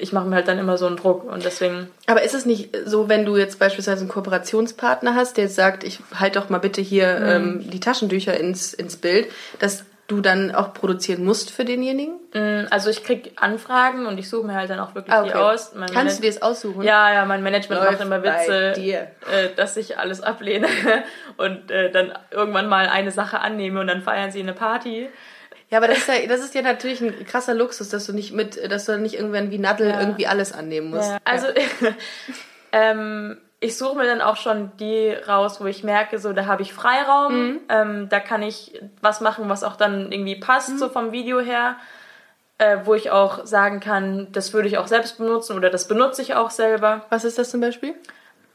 Speaker 2: ich mache mir halt dann immer so einen Druck und deswegen,
Speaker 1: Aber ist es nicht so, wenn du jetzt beispielsweise einen Kooperationspartner hast, der jetzt sagt, ich halt doch mal bitte hier
Speaker 2: Mhm.
Speaker 1: ähm, die Taschentücher ins, ins Bild, dass du dann auch produzieren musst für denjenigen?
Speaker 2: mh, also ich krieg Anfragen und ich suche mir halt dann auch wirklich die aus. Mein
Speaker 1: Kannst du
Speaker 2: Mana-
Speaker 1: dir das aussuchen?
Speaker 2: Ja, ja, mein Management
Speaker 1: Läuft
Speaker 2: macht immer Witze, äh, dass ich alles ablehne und äh, dann irgendwann mal eine Sache annehme und dann feiern sie eine Party.
Speaker 1: Ja, aber das ist ja, das ist ja natürlich ein krasser Luxus, dass du nicht mit, dass du nicht irgendwann wie Nadel irgendwie alles annehmen musst.
Speaker 2: Also ähm, ich suche mir dann auch schon die raus, wo ich merke, so da habe ich Freiraum, ähm, da kann ich was machen, was auch dann irgendwie passt, so vom Video her. Äh, wo ich auch sagen kann, das würde ich auch selbst benutzen oder das benutze ich auch selber.
Speaker 1: Was ist das zum Beispiel?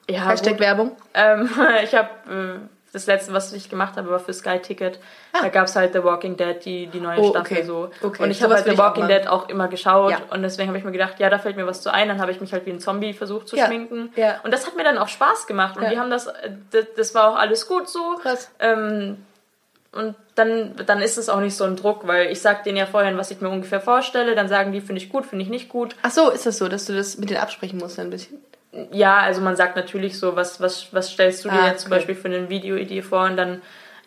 Speaker 2: Ja,
Speaker 1: Hashtag
Speaker 2: gut.
Speaker 1: Werbung.
Speaker 2: Ähm, ich habe äh, das letzte, was ich gemacht habe, war für Sky Ticket. Da gab es halt The Walking Dead, die, die neue
Speaker 1: Ah. Oh,
Speaker 2: Staffel
Speaker 1: okay.
Speaker 2: so.
Speaker 1: Okay,
Speaker 2: Und ich habe halt The
Speaker 1: auch
Speaker 2: Walking
Speaker 1: machen.
Speaker 2: Dead auch immer geschaut
Speaker 1: Ja.
Speaker 2: und deswegen habe ich mir gedacht, ja, da fällt mir was zu ein. Dann habe ich mich halt wie ein Zombie versucht zu
Speaker 1: Ja,
Speaker 2: schminken.
Speaker 1: ja.
Speaker 2: Und das hat mir dann auch Spaß gemacht und die haben das, äh, das, das war auch alles gut so.
Speaker 1: Krass.
Speaker 2: Ähm, und dann, dann ist es auch nicht so ein Druck, weil ich sag denen ja vorher, was ich mir ungefähr vorstelle, dann sagen die, finde ich gut, finde ich nicht gut.
Speaker 1: Ach so, ist das so, dass du das mit denen absprechen musst ein bisschen?
Speaker 2: Ja, also man sagt natürlich so, was, was, was stellst du dir
Speaker 1: Ah,
Speaker 2: jetzt zum
Speaker 1: okay.
Speaker 2: Beispiel für eine Videoidee vor und dann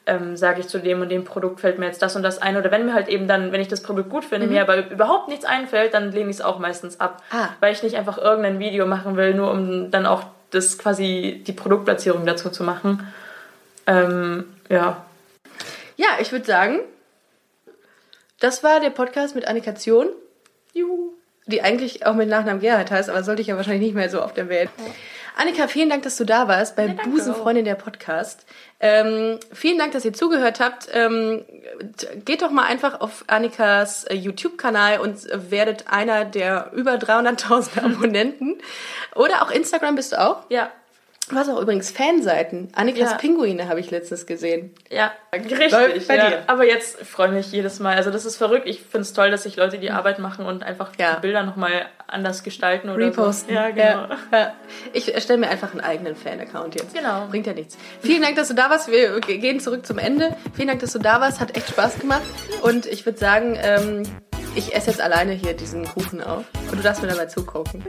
Speaker 2: ähm, sage ich zu dem und dem Produkt fällt mir jetzt das und das ein. Oder wenn mir halt eben dann, wenn ich das Produkt gut finde, mir aber überhaupt nichts einfällt, dann lehne ich es auch meistens ab.
Speaker 1: Mhm. Ah.
Speaker 2: Weil ich nicht einfach irgendein Video machen will, nur um dann auch das quasi die Produktplatzierung dazu zu machen. Ähm, ja.
Speaker 1: Ja, ich würde sagen, das war der Podcast mit Annika Zion. Juhu. Die eigentlich auch mit Nachnamen Gerhard heißt, aber sollte ich ja wahrscheinlich nicht mehr so auf der Welt. Annika, vielen Dank, dass du da warst bei
Speaker 2: danke
Speaker 1: Busenfreundin der Podcast. Ähm, vielen Dank, dass ihr zugehört habt. Ähm, geht doch mal einfach auf Annikas äh, YouTube-Kanal und äh, werdet einer der über 300.000 Abonnenten. Oder auch Instagram bist du auch.
Speaker 2: Ja.
Speaker 1: Du hast auch übrigens Fanseiten. Annikas
Speaker 2: Ja.
Speaker 1: Pinguine habe ich letztens gesehen.
Speaker 2: Ja, richtig.
Speaker 1: Bei
Speaker 2: ja.
Speaker 1: dir.
Speaker 2: Aber jetzt freue ich mich jedes Mal. Also das ist verrückt. Ich finde es toll, dass sich Leute die Arbeit machen und einfach
Speaker 1: Ja.
Speaker 2: die Bilder nochmal anders gestalten oder
Speaker 1: Reposten.
Speaker 2: so. Ja, genau.
Speaker 1: Ja. Ich erstelle mir einfach einen eigenen Fan-Account jetzt.
Speaker 2: Genau.
Speaker 1: Bringt ja nichts. Vielen Dank, dass du da warst. Wir ge- gehen zurück zum Ende. Vielen Dank, dass du da warst. Hat echt Spaß gemacht. Und ich würde sagen, ähm, ich esse jetzt alleine hier diesen Kuchen auf. Und du darfst mir dabei zugucken.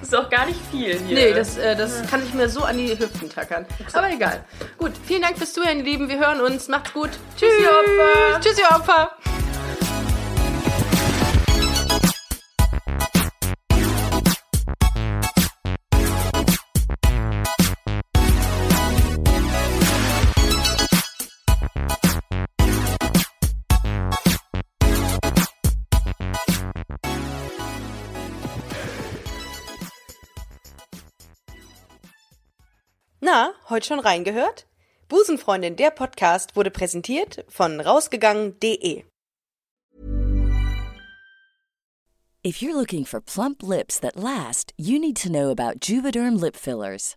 Speaker 2: Das ist auch gar nicht viel hier.
Speaker 1: Nee, das, äh, das kann ich mir so an die Hüften tackern. Aber egal. Gut, vielen Dank fürs Zuhören, ihr Lieben. Wir hören uns. Macht's gut. Tschüss,
Speaker 2: ihr Opfer.
Speaker 1: Tschüss, ihr Opfer. Na, heute schon reingehört? Busenfreundin, der Podcast wurde präsentiert von rausgegangen.de.
Speaker 5: If you're looking for plump lips that last, you need to know about Juvederm lip fillers.